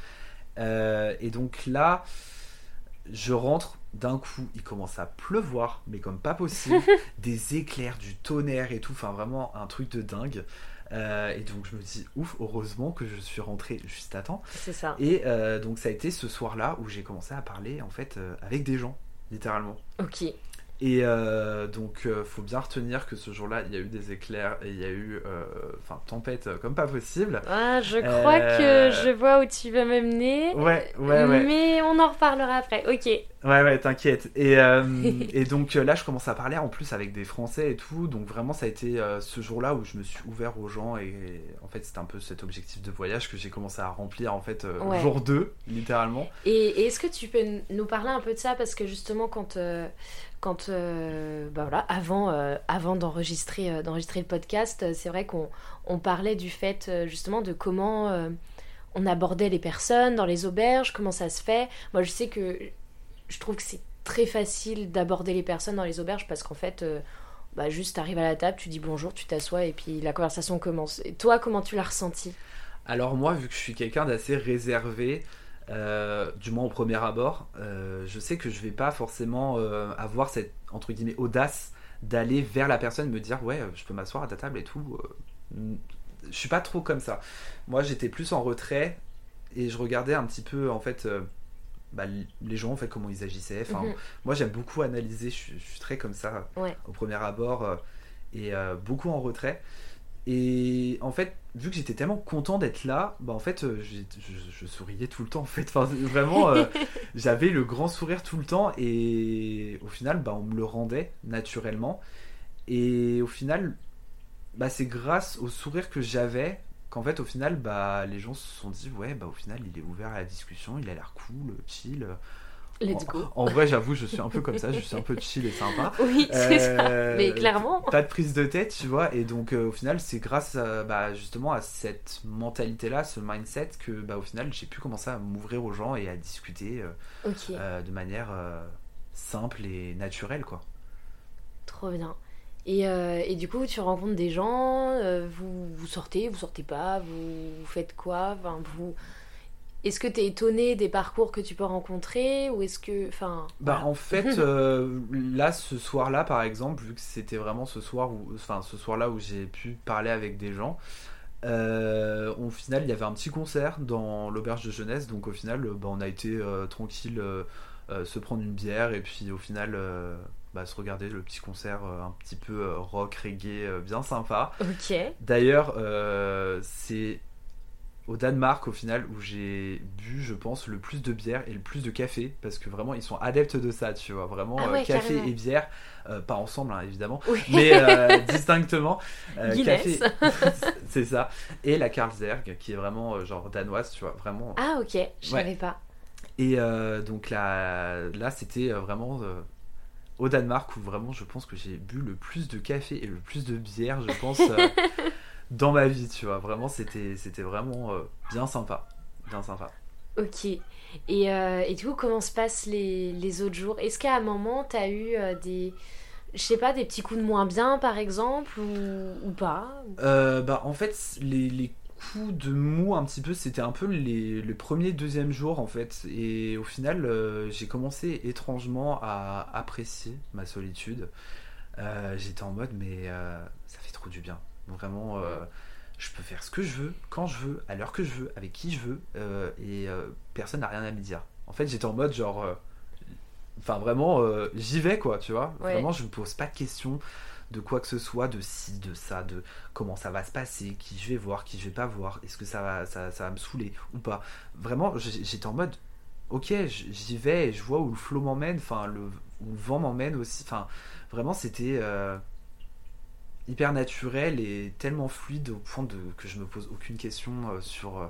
Euh, et donc là, je rentre, d'un coup, il commence à pleuvoir, mais comme pas possible, des éclairs, du tonnerre et tout, enfin vraiment un truc de dingue. Euh, et donc je me dis, ouf, heureusement que je suis rentré juste à temps. C'est ça. Et euh, donc ça a été ce soir-là où j'ai commencé à parler en fait euh, avec des gens, littéralement. Ok. Et euh, donc euh, faut bien retenir que ce jour-là, il y a eu des éclairs et il y a eu, euh, enfin, tempête euh, comme pas possible. Ah, je crois que je vois où tu vas m'amener. Ouais, ouais, ouais. Mais on en reparlera après. Ok. Ouais, ouais, t'inquiète. Et, et donc là, je commence à parler en plus avec des Français et tout. Donc vraiment, ça a été ce jour-là où je me suis ouvert aux gens. Et, en fait, c'était un peu cet objectif de voyage que j'ai commencé à remplir en fait Ouais. jour 2, littéralement. Et, et est-ce que tu peux nous parler un peu de ça? Parce que justement, quand, quand euh, bah voilà, avant, euh, avant d'enregistrer, euh, d'enregistrer le podcast, c'est vrai qu'on on parlait du fait justement de comment on abordait les personnes dans les auberges, comment ça se fait. Moi, je sais que je trouve que c'est très facile d'aborder les personnes dans les auberges parce qu'en fait, bah, juste t'arrives à la table, tu dis bonjour, tu t'assois et puis la conversation commence. Et toi, comment tu l'as ressenti? Alors moi, vu que je suis quelqu'un d'assez réservé, euh, du moins au premier abord, euh, je sais que je vais pas forcément euh, avoir cette entre guillemets audace d'aller vers la personne me dire ouais, je peux m'asseoir à ta table et tout. je suis pas trop comme ça. Moi, j'étais plus en retrait et je regardais un petit peu en fait bah, les gens en fait comment ils agissaient. Enfin, Mhm. moi, j'aime beaucoup analyser. Je, suis- je suis très comme ça Ouais. au premier abord et beaucoup en retrait. Et en fait, vu que j'étais tellement content d'être là, bah en fait, euh, je, je souriais tout le temps. En fait, enfin, vraiment, euh, j'avais le grand sourire tout le temps. Et au final, bah, on me le rendait naturellement. Et au final, bah, c'est grâce au sourire que j'avais qu'en fait, au final, bah, les gens se sont dit, ouais, bah, au final, il est ouvert à la discussion, il a l'air cool, chill. Let's go. En vrai, j'avoue, je suis un peu comme ça, je suis un peu chill et sympa. Oui, c'est ça. Euh, Mais clairement. Pas de prise de tête, tu vois. Et donc, euh, au final, c'est grâce à, bah, justement à cette mentalité-là, ce mindset, que bah, au final, j'ai pu commencer à m'ouvrir aux gens et à discuter euh, de manière simple et naturelle, quoi. Trop bien. Et, et du coup, tu rencontres des gens, vous, vous sortez, vous sortez pas, vous, vous faites quoi? Enfin, vous... Est-ce que tu es étonné des parcours que tu peux rencontrer Ou est-ce que. Enfin. Bah, voilà. en fait, euh, là, ce soir-là, par exemple, vu que c'était vraiment ce soir où, enfin, ce soir-là où j'ai pu parler avec des gens, euh, au final, il y avait un petit concert dans l'auberge de jeunesse, donc au final, euh, bah, on a été euh, tranquille, se prendre une bière et puis au final, bah, se regarder le petit concert euh, un petit peu euh, rock, reggae, euh, bien sympa. Ok. D'ailleurs, c'est au Danemark au final où j'ai bu, je pense, le plus de bière et le plus de café parce que vraiment ils sont adeptes de ça, tu vois. Vraiment, Ah euh, café carrément. et bière, euh, pas ensemble hein, évidemment, Oui. mais euh, distinctement. Café, c'est ça. Et la Carlsberg qui est vraiment genre danoise, tu vois, vraiment. Ah, ok. Je savais pas. Et donc là, là c'était vraiment au Danemark où vraiment je pense que j'ai bu le plus de café et le plus de bière, je pense, dans ma vie, tu vois. Vraiment, c'était c'était vraiment euh, bien sympa. Bien sympa. Ok. Et, euh, et du coup, comment se passent les, les autres jours? Est-ce qu'à un moment, tu as eu euh, des. Je sais pas, des petits coups de moins bien, par exemple, ou, ou pas? Euh, bah, en fait, les, les coups de mou, un petit peu, c'était un peu les, le premier, deuxième jour, en fait. Et au final, j'ai commencé étrangement à apprécier ma solitude. J'étais en mode, mais ça fait trop du bien. Vraiment, euh, je peux faire ce que je veux, quand je veux, à l'heure que je veux, avec qui je veux, euh, et euh, personne n'a rien à me dire. En fait, j'étais en mode, genre. Enfin, vraiment, j'y vais, quoi, tu vois. Ouais. Vraiment, je me pose pas de questions de quoi que ce soit, de ci, de ça, de comment ça va se passer, qui je vais voir, qui je vais pas voir, est-ce que ça va, ça, ça va me saouler ou pas. Vraiment, j'étais en mode, ok, j'y vais et je vois où le flot m'emmène, enfin, le, où le vent m'emmène aussi. Enfin, vraiment, c'était euh, hyper naturel et tellement fluide au point de, que je me pose aucune question euh, sur, euh,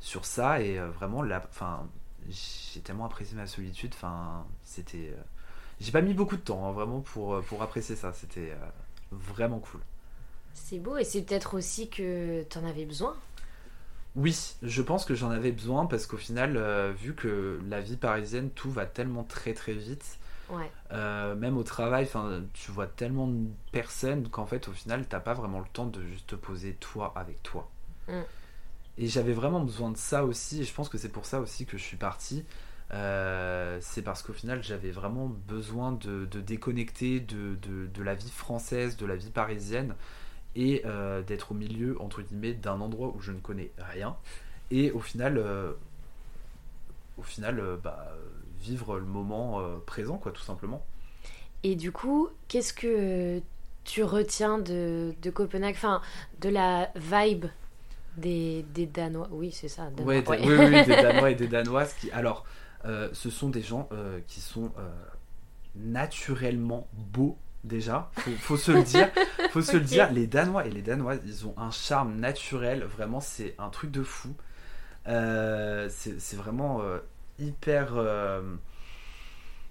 sur ça. Et euh, vraiment, là, enfin, j'ai tellement apprécié ma solitude, enfin, c'était. j'ai pas mis beaucoup de temps, hein, vraiment, pour, pour apprécier ça. C'était. vraiment cool. C'est beau et c'est peut-être aussi que t'en avais besoin. Oui, je pense que j'en avais besoin parce qu'au final, euh, vu que la vie parisienne, tout va tellement très très vite, Ouais. euh, même au travail, tu vois tellement de personnes qu'en fait, au final, t'as pas vraiment le temps de juste te poser toi avec toi. Mm. Et j'avais vraiment besoin de ça aussi, et je pense que c'est pour ça aussi que je suis parti. Euh, c'est parce qu'au final, j'avais vraiment besoin de, de déconnecter de, de- de la vie française, de la vie parisienne, et euh, d'être au milieu, entre guillemets, d'un endroit où je ne connais rien. Et au final, au final bah, vivre le moment euh, présent, quoi, tout simplement. Et du coup, qu'est-ce que tu retiens de, de Copenhague Enfin, de la vibe des, des Danois? Oui, c'est ça. Danois, Ouais, des- ouais. oui, oui, des Danois et des Danoises qui. Alors, euh, ce sont des gens euh, qui sont euh, naturellement beaux déjà. Faut, faut se le dire. Faut se le dire. Les Danois et les Danoises, ils ont un charme naturel. Vraiment, c'est un truc de fou. C'est vraiment hyper. euh,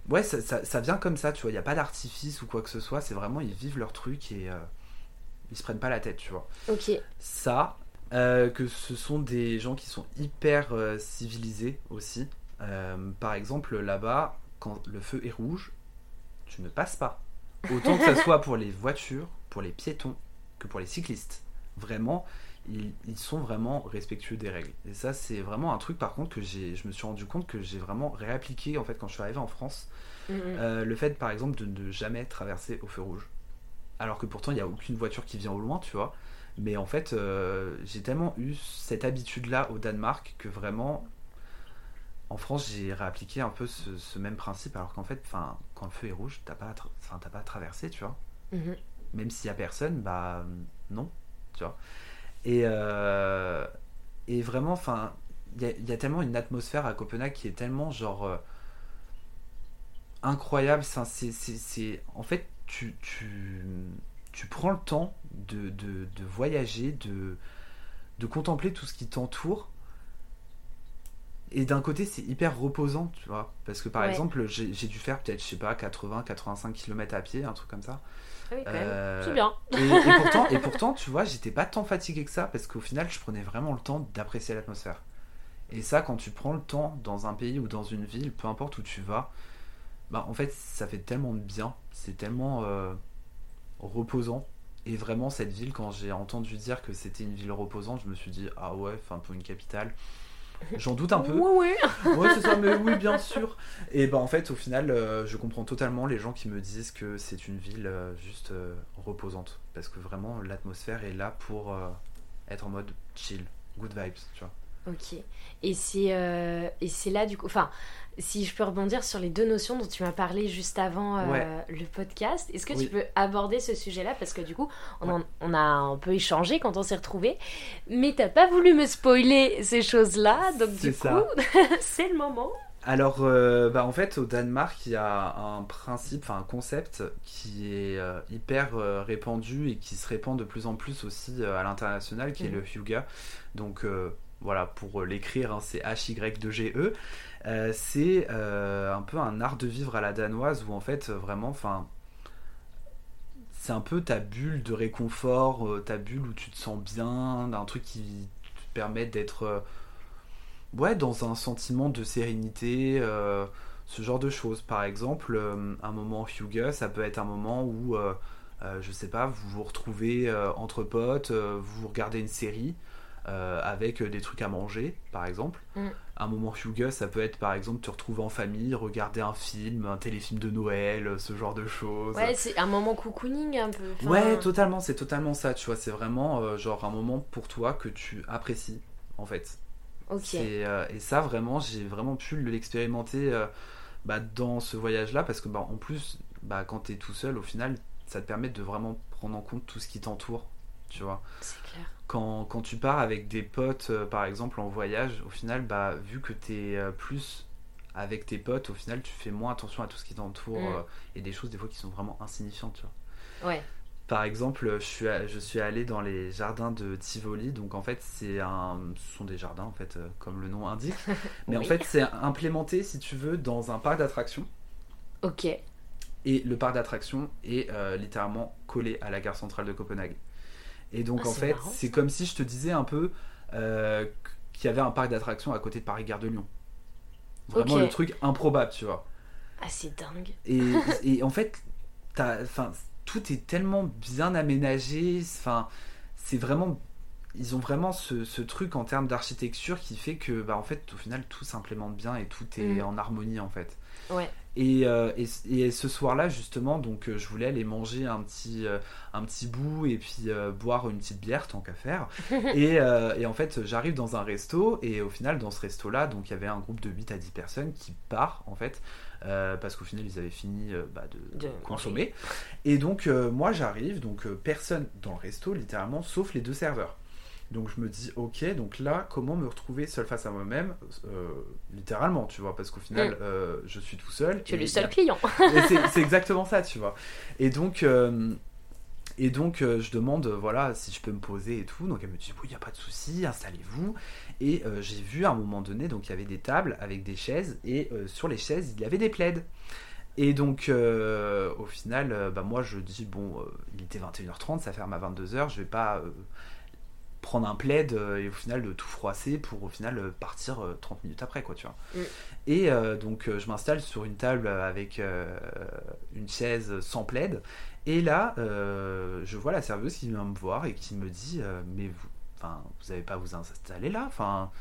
Ouais, ça, ça- ça vient comme ça, tu vois. Il n'y a pas d'artifice ou quoi que ce soit. C'est vraiment, ils vivent leur truc et euh, ils se prennent pas la tête, tu vois Ok. ça, euh, que ce sont des gens qui sont hyper euh, civilisés aussi. Par exemple, là-bas, quand le feu est rouge, tu ne passes pas. Autant que ce soit pour les voitures, pour les piétons, que pour les cyclistes. Vraiment, ils, ils sont vraiment respectueux des règles. Et ça, c'est vraiment un truc, par contre, que j'ai, je me suis rendu compte que j'ai vraiment réappliqué en fait quand je suis arrivé en France. Mhm. Euh, le fait, par exemple, de ne jamais traverser au feu rouge. Alors que pourtant, il n'y a aucune voiture qui vient au loin, tu vois. Mais en fait, euh, j'ai tellement eu cette habitude-là au Danemark que vraiment, en France, j'ai réappliqué un peu ce, ce même principe. Alors qu'en fait, quand le feu est rouge, t'as pas, à tra- pas à traverser, tu vois. Mhm. Même s'il y a personne, bah non, tu vois. Et, euh, et vraiment, enfin, il y, a- il y a tellement une atmosphère à Copenhague qui est tellement genre euh, incroyable. C'est, en fait, tu, tu, tu prends le temps de, de, de voyager, de, de contempler tout ce qui t'entoure. Et d'un côté, c'est hyper reposant, tu vois. Parce que par Ouais. exemple, j'ai, dû faire peut-être, je sais pas, 80-85 km à pied, un truc comme ça. Oui, quand même. Euh, C'est bien. et, et pourtant, et pourtant, tu vois, j'étais pas tant fatigué que ça parce qu'au final, je prenais vraiment le temps d'apprécier l'atmosphère. Et ça, quand tu prends le temps dans un pays ou dans une ville, peu importe où tu vas, bah en fait, ça fait tellement de bien, c'est tellement euh, reposant. Et vraiment, cette ville, quand j'ai entendu dire que c'était une ville reposante, je me suis dit, ah ouais, enfin, pour une capitale. J'en doute un peu. Oui, oui. Ouais, c'est ça, mais oui, bien sûr. Et bah, en fait, au final, euh, je comprends totalement les gens qui me disent que c'est une ville euh, juste euh, reposante. Parce que vraiment, l'atmosphère est là pour être en mode chill, good vibes, tu vois. Ok. Et c'est euh, et c'est là du coup. Enfin, si je peux rebondir sur les deux notions dont tu m'as parlé juste avant euh, Ouais. le podcast, est-ce que Oui. tu peux aborder ce sujet-là? Parce que du coup, on, Ouais. en- on a un peu échangé quand on s'est retrouvés, mais t'as pas voulu me spoiler ces choses-là, donc du ça. coup, c'est le moment. Alors, euh, bah, en fait, au Danemark, il y a un principe, enfin un concept qui est euh, hyper euh, répandu et qui se répand de plus en plus aussi à l'international, qui est Mhm. le Hyuga. Donc, voilà, pour euh, l'écrire, hein, c'est H-Y-2-G-E. Euh, c'est euh, un peu un art de vivre à la danoise où, en fait, vraiment, enfin. C'est un peu ta bulle de réconfort, ta bulle où tu te sens bien, un truc qui te permet d'être. ouais, dans un sentiment de sérénité, ce genre de choses. Par exemple, un moment Hugo, ça peut être un moment où, euh, je sais pas, vous vous retrouvez entre potes, vous regardez une série euh, avec euh, des trucs à manger, par exemple. Mm. Un moment Hugo, ça peut être par exemple te retrouver en famille, regarder un film, un téléfilm de Noël, euh, ce genre de choses. Ouais, c'est un moment cocooning un peu. Enfin, Ouais, totalement, c'est totalement ça, tu vois. C'est vraiment euh, genre un moment pour toi que tu apprécies, en fait. Ok. Euh, et ça, vraiment, j'ai vraiment pu l'expérimenter bah, dans ce voyage-là parce que, bah, en plus, bah, quand tu es tout seul, au final, ça te permet de vraiment prendre en compte tout ce qui t'entoure, tu vois. C'est clair. Quand, quand tu pars avec des potes, euh, par exemple, en voyage, au final, bah, vu que tu es plus avec tes potes, au final, tu fais moins attention à tout ce qui t'entoure Mm. euh, et des choses, des fois, qui sont vraiment insignifiantes, tu vois. Ouais. Par exemple, je suis, je suis allé dans les jardins de Tivoli. Donc en fait, c'est un, ce sont des jardins en fait, euh, comme le nom indique. Mais en fait, c'est implémenté, si tu veux, dans un parc d'attractions. Ok. Et le parc d'attractions est euh, littéralement collé à la gare centrale de Copenhague. Et donc Ah, en fait, c'est comme si je te disais un peu euh, qu'il y avait un parc d'attractions à côté de Paris Gare de Lyon. Vraiment le truc improbable, tu vois. Ah, c'est dingue. Et, et en fait, tout est tellement bien aménagé. Enfin, c'est vraiment. Ils ont vraiment ce, ce truc en termes d'architecture qui fait que, bah, en fait, au final, tout s'implémente bien et tout est Mm. en harmonie, en fait. Ouais. Et, euh, et, et ce soir-là, justement, donc, euh, je voulais aller manger un petit, euh, un petit bout et puis boire une petite bière, tant qu'à faire. et, et en fait, j'arrive dans un resto et au final, dans ce resto-là, donc il y avait un groupe de 8 à 10 personnes qui part, en fait, parce qu'au final, ils avaient fini bah, de, De consommer. Et donc, moi, j'arrive, donc personne dans le resto, littéralement, sauf les deux serveurs. Donc je me dis, ok, donc là, comment me retrouver seul face à moi-même Euh, Littéralement, tu vois, parce qu'au final, Mm. euh, je suis tout seul. Tu es le a seul client. c'est- exactement ça, tu vois. Et donc, euh, et donc je demande, voilà, si je peux me poser et tout. Donc elle me dit, oui, il n'y a pas de souci, installez-vous. Et j'ai vu à un moment donné, donc il y avait des tables avec des chaises, et sur les chaises, il y avait des plaids. Et donc, au final, bah, moi je dis, bon, il était 21h30, ça ferme à 22h, je vais pas prendre un plaid euh, et au final de tout froisser pour au final euh, partir euh, 30 minutes après, quoi, tu vois. Mm. Et euh, donc euh, je m'installe sur une table avec euh, une chaise sans plaid. Et là, euh, je vois la serveuse qui vient me voir et qui me dit euh, Mais vous, enfin, vous avez pas à vous installer là? Enfin,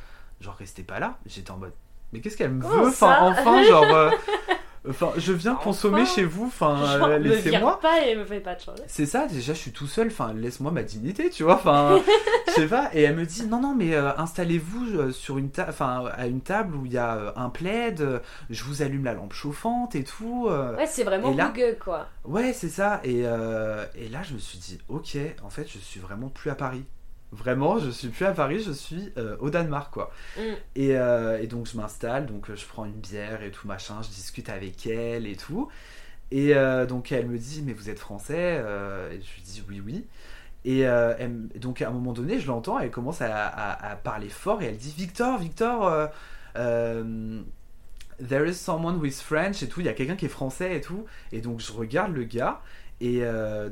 genre, restez pas là. J'étais en mode Mais qu'est-ce qu'elle me Comment veut? Enfin, enfin, genre. Enfin, je viens Enfin. consommer chez vous. Enfin, euh, laissez-moi. pas et me fait pas de changer. C'est ça, déjà je suis tout seul, enfin laisse-moi ma dignité, tu vois, enfin je sais pas. Et elle me dit non non mais euh, installez-vous euh, sur une table, enfin à une table où il y a euh, un plaid, je vous allume la lampe chauffante et tout. Ouais, c'est vraiment là- quoi. Ouais c'est ça. Et, et là je me suis dit ok, en fait je suis vraiment plus à Paris. Vraiment, je suis plus à Paris, je suis euh, au Danemark quoi. Mm. Et, euh, et donc je m'installe, donc euh, je prends une bière et tout machin, je discute avec elle et tout. Et euh, donc elle me dit mais vous êtes français Et je lui dis oui oui. Et elle donc à un moment donné je l'entends, elle commence à, à- à parler fort et elle dit Victor, Victor, there is someone who is French et tout, il y a quelqu'un qui est français et tout. Et donc je regarde le gars et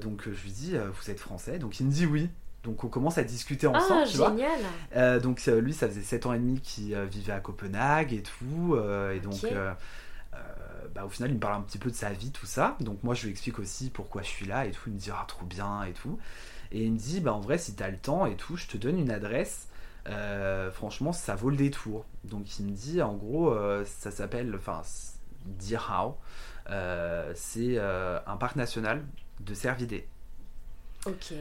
donc je lui dis vous êtes français? Donc il me dit oui. Donc on commence à discuter ensemble, Ah, tu vois. génial. Euh, donc euh, lui, ça faisait 7 ans et demi qu'il euh, vivait à Copenhague et tout. euh, et donc, bah, au final, il me parle un petit peu de sa vie, tout ça. Donc moi, je lui explique aussi pourquoi je suis là et tout. Il me dit, ah, trop bien et tout. Et il me dit, bah, en vrai, si t'as le temps et tout, je te donne une adresse. Franchement, ça vaut le détour. Donc il me dit, en gros, ça s'appelle, enfin, Deer How. C'est un parc national de cervidés. Ok.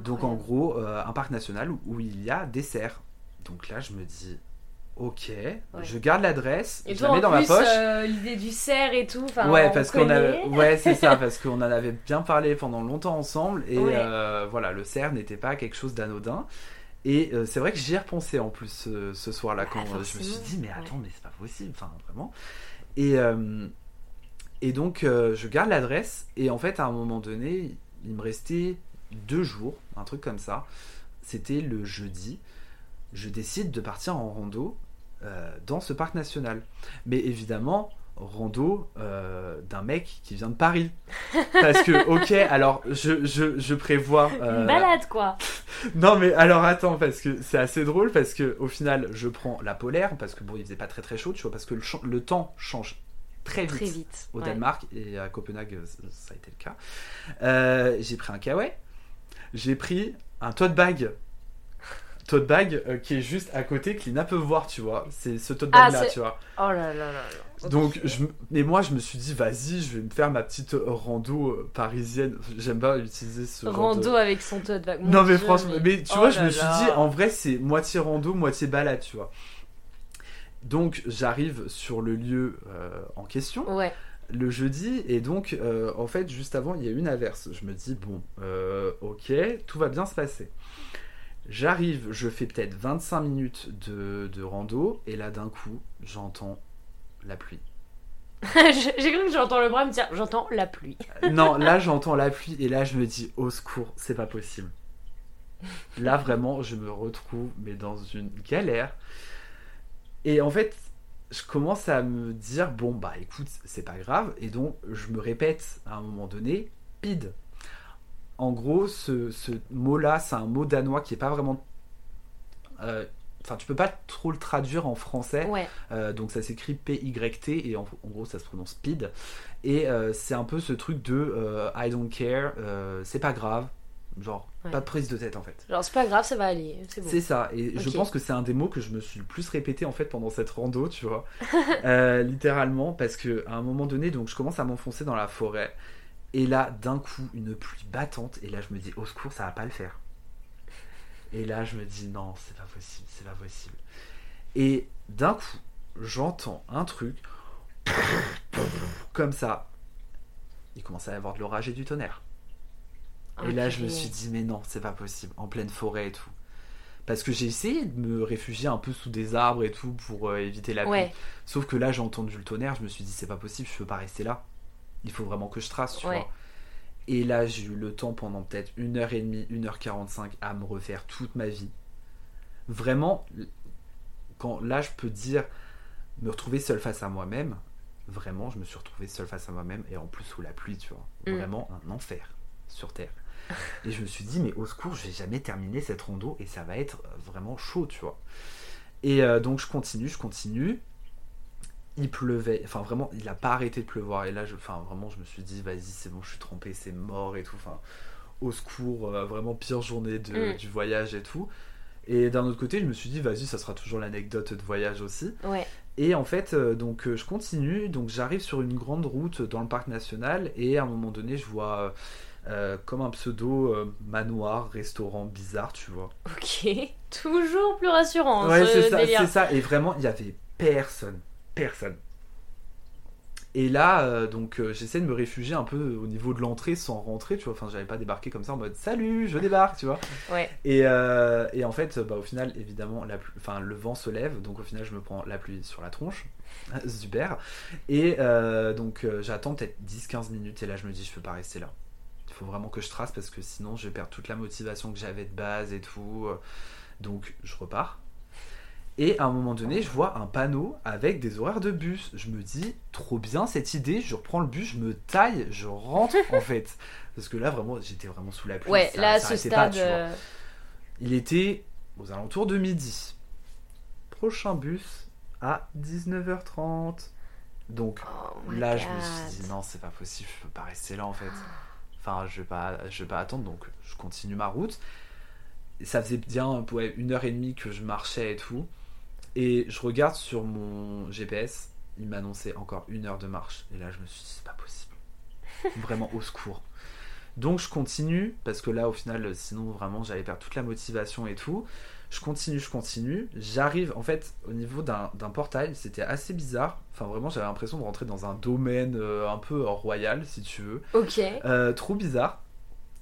Donc en gros, euh, un parc national où, il y a des cerfs. Donc là, je me dis, ok, je garde l'adresse, je toi, la mets dans plus, ma poche. euh, l'idée du cerf et tout, ouais, on parce qu'on a, ouais, c'est ça, parce qu'on en avait bien parlé pendant longtemps ensemble et Ouais. euh, voilà, le cerf n'était pas quelque chose d'anodin. Et euh, c'est vrai que j'y ai repensé en plus ce soir-là quand Ah, euh, je me suis dit mais ouais. attends mais c'est pas possible, enfin vraiment. Et et donc je garde l'adresse et en fait à un moment donné il me restait deux jours, un truc comme ça. C'était le jeudi. Je décide de partir en rando euh, dans ce parc national. Mais évidemment, rando euh, d'un mec qui vient de Paris. Parce que, ok, alors je, je, je prévois. euh, Une balade, quoi. Non, mais alors attends, parce que c'est assez drôle, parce que au final, je prends la polaire, parce que bon, il faisait pas très très chaud, tu vois, parce que le, temps change très vite, Très vite. au ouais. Danemark, et à Copenhague, ça, ça a été le cas. Euh, j'ai pris un kawaii, j'ai pris un tote bag. Tote bag euh, qui est juste à côté que Lina peut voir, tu vois. C'est ce tote Ah, bag là, tu vois. Oh là là là là. Donc, je, mais moi, je me suis dit, vas-y, je vais me faire ma petite rando euh, parisienne. J'aime pas utiliser ce genre de- Rando avec son tote bag. Mon non mais Dieu, franchement, mais, tu oh vois, je là me suis dit, en vrai, c'est moitié rando, moitié balade, tu vois. Donc j'arrive sur le lieu euh, en question Ouais. Le jeudi et donc euh, en fait juste avant il y a une averse. Je me dis bon euh, ok tout va bien se passer. J'arrive, je fais peut-être 25 minutes de, de rando et là d'un coup j'entends la pluie. J'ai j'ai cru que j'entends le bras me dire j'entends la pluie. non, là j'entends la pluie et là je me dis au secours, c'est pas possible. Là vraiment, je me retrouve mais dans une galère. Et en fait, je commence à me dire bon bah écoute c'est pas grave et donc je me répète à un moment donné pid. En gros ce, ce mot-là c'est un mot danois qui est pas vraiment euh, Enfin, tu peux pas trop le traduire en français. Ouais. Euh, donc ça s'écrit P-Y-T et en, en gros ça se prononce PID. Et euh, c'est un peu ce truc de euh, I don't care, c'est pas grave. Genre, Ouais. pas de prise de tête en fait. Genre, c'est pas grave, ça va aller. C'est bon. C'est ça, et je pense que c'est un des mots que je me suis le plus répété en fait pendant cette rando, tu vois. Euh, littéralement, parce que à un moment donné, donc je commence à m'enfoncer dans la forêt, et là d'un coup, une pluie battante, et là je me dis, au secours, ça va pas le faire. Et là je me dis, non, c'est pas possible, c'est pas possible. Et d'un coup, j'entends un truc, comme ça. Il commence à y avoir de l'orage et du tonnerre. Et là, je me suis dit, mais non, c'est pas possible, en pleine forêt et tout. Parce que j'ai essayé de me réfugier un peu sous des arbres et tout pour euh, éviter la pluie. Ouais, Sauf que là, j'ai entendu le tonnerre, je me suis dit, c'est pas possible, je peux pas rester là. Il faut vraiment que je trace, tu Ouais. vois. Et là, j'ai eu le temps pendant peut-être une heure et demie, une heure quarante-cinq à me refaire toute ma vie. Vraiment, quand là, je peux dire, me retrouver seul face à moi-même, vraiment, je me suis retrouvé seul face à moi-même et en plus sous la pluie, tu vois. Mm. Vraiment un enfer sur Terre. Et je me suis dit, mais au secours, je vais jamais terminer cette rando et ça va être vraiment chaud, tu vois. Et euh, donc je continue, je continue. Il pleuvait, enfin vraiment, il n'a pas arrêté de pleuvoir. Et là, je, enfin vraiment, je me suis dit, vas-y, c'est bon, je suis trempé, c'est mort et tout. Enfin, au secours, euh, vraiment pire journée de- Mm. du voyage et tout. Et d'un autre côté, je me suis dit, vas-y, ça sera toujours l'anecdote de voyage aussi. ouais. Et en fait, euh, donc euh, je continue, donc j'arrive sur une grande route dans le parc national et à un moment donné, je vois euh, comme un pseudo euh, manoir, restaurant bizarre, tu vois. Ok. Toujours plus rassurant, Ouais, ce c'est ça. Et vraiment, il y avait personne, personne. Et là, euh, donc j'essaie de me réfugier un peu au niveau de l'entrée sans rentrer, tu vois. Enfin, j'avais pas débarqué comme ça en mode salut, je débarque, tu vois. Ouais. Et, et en fait, bah, au final, évidemment, la pluie- enfin, le vent se lève, donc au final, je me prends la pluie sur la tronche. Super. Et donc, j'attends peut-être 10-15 minutes, et là, je me dis, je peux pas rester là. Il faut vraiment que je trace parce que sinon, je vais perdre toute la motivation que j'avais de base et tout. Donc, je repars. Et à un moment donné, je vois un panneau avec des horaires de bus. Je me dis, trop bien cette idée, je reprends le bus, je me taille, je rentre en fait. Parce que là, vraiment, j'étais vraiment sous la pluie. Ouais, ça là, à ce pas, stade. tu vois. euh, Il était aux alentours de midi. Prochain bus à 19h30. Donc oh là, je me suis dit non, c'est pas possible, je peux pas rester là en fait. Enfin, je vais pas, je vais pas attendre, donc je continue ma route. Et ça faisait bien ouais, une heure et demie que je marchais et tout. Et je regarde sur mon GPS, il m'annonçait encore une heure de marche. Et là, je me suis dit, c'est pas possible. Vraiment au secours. Donc je continue, parce que là, au final, sinon, vraiment, j'allais perdre toute la motivation et tout. Je continue, je continue. J'arrive, en fait, au niveau d'un portail, c'était assez bizarre. Enfin, vraiment, j'avais l'impression de rentrer dans un domaine euh, un peu euh, royal, si tu veux. Ok. Euh, trop bizarre.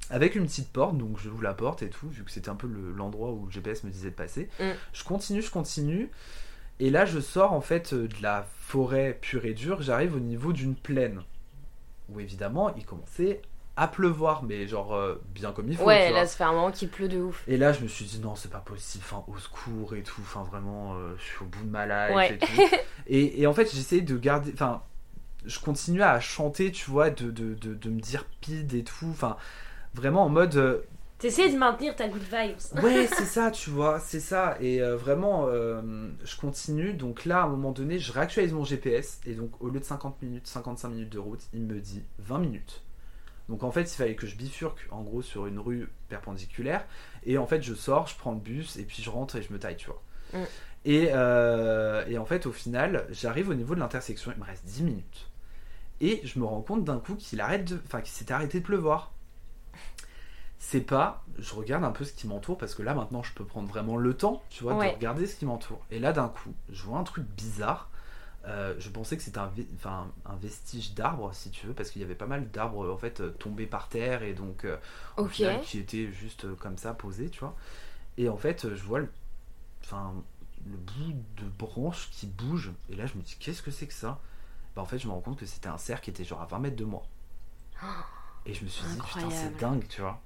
Avec une petite porte, donc je ouvre la porte et tout, vu que c'était un peu le- l'endroit où le GPS me disait de passer. Mm. Je continue, je continue. Et là, je sors en fait de la forêt pure et dure. J'arrive au niveau d'une plaine. Où évidemment, il commençait à pleuvoir, mais genre euh, bien comme il faut. Ouais, tu vois. là, ça fait un moment qu'il pleut de ouf. Et là, je me suis dit, non, c'est pas possible, enfin, au secours et tout, enfin, vraiment, euh, je suis au bout de ma life Ouais. et tout. et, et en fait, j'essayais de garder, enfin, je continuais à chanter, tu vois, de, de, de, de me dire pide et tout, enfin, vraiment en mode, euh, T'essaies de maintenir ta good vibes. ouais, c'est ça, tu vois, c'est ça. Et euh, vraiment, euh, je continue. Donc là, à un moment donné, je réactualise mon GPS. Et donc, au lieu de 50 minutes, 55 minutes de route, il me dit 20 minutes. Donc en fait, il fallait que je bifurque, en gros, sur une rue perpendiculaire. Et en fait, je sors, je prends le bus, et puis je rentre et je me taille, tu vois. Mm. Et, euh, et en fait, au final, j'arrive au niveau de l'intersection, il me reste 10 minutes. Et je me rends compte d'un coup qu'il arrête de... Enfin, qu'il s'était arrêté de pleuvoir c'est pas je regarde un peu ce qui m'entoure parce que là maintenant je peux prendre vraiment le temps tu vois Ouais. de regarder ce qui m'entoure et là d'un coup je vois un truc bizarre Euh, je pensais que c'était un, ve- enfin, un vestige d'arbre si tu veux parce qu'il y avait pas mal d'arbres en fait euh, tombés par terre et donc euh, au Ok. final, qui étaient juste comme ça posés tu vois et en fait je vois le, enfin, le bout de branche qui bouge et là je me dis qu'est-ce que c'est que ça? Bah en fait je me rends compte que c'était un cerf qui était genre à 20 mètres de moi et je me suis dit putain c'est dingue tu vois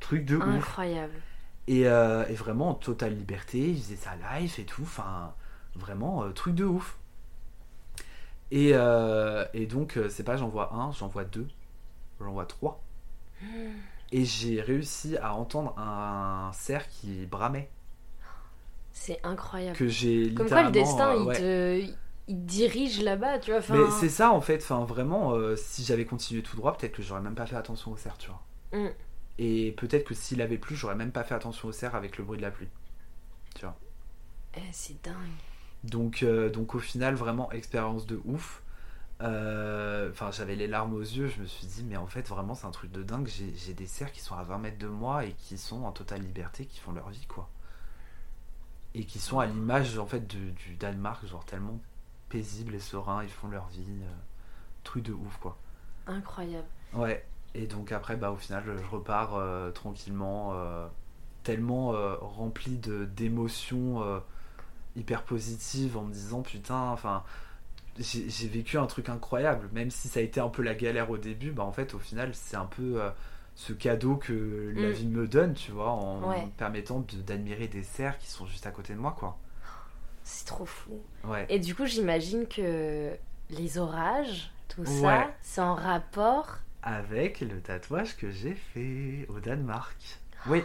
truc de ouf Incroyable. et, euh, et vraiment en totale liberté, il faisait sa life et tout, enfin vraiment truc de ouf. Et, euh, et donc, euh, c'est pas j'en vois un, j'en vois deux, j'en vois trois. Et j'ai réussi à entendre un cerf qui bramait. C'est incroyable. Que j'ai Comme quoi le destin, euh, ouais. te... il te dirige là-bas, tu vois. Mais c'est ça en fait, enfin vraiment, euh, si j'avais continué tout droit, peut-être que j'aurais même pas fait attention au cerf, tu vois. Mm. Et peut-être que s'il avait plu, j'aurais même pas fait attention au cerf avec le bruit de la pluie. Tu vois. Eh, c'est dingue. Donc, euh, donc au final, vraiment expérience de ouf. Euh, Enfin, j'avais les larmes aux yeux. Je me suis dit, mais en fait, vraiment, c'est un truc de dingue. J'ai des cerfs qui sont à 20 mètres de moi et qui sont en totale liberté, qui font leur vie, quoi. Et qui sont à l'image, en fait, de- du Danemark, genre tellement paisibles et sereins. Ils font leur vie. euh, truc de ouf, quoi. Incroyable. Ouais. Et donc après, bah, au final, je repars euh, tranquillement, euh, tellement euh, rempli de d'émotions hyper positives en me disant putain, enfin, j'ai vécu un truc incroyable, même si ça a été un peu la galère au début, bah en fait, au final, c'est un peu euh, ce cadeau que la Mm. vie me donne, tu vois, en Ouais. me permettant de- d'admirer des cerfs qui sont juste à côté de moi, quoi. C'est trop fou. Ouais. Et du coup, j'imagine que les orages, tout Ouais. ça, c'est en rapport. Avec le tatouage que j'ai fait au Danemark. Oui,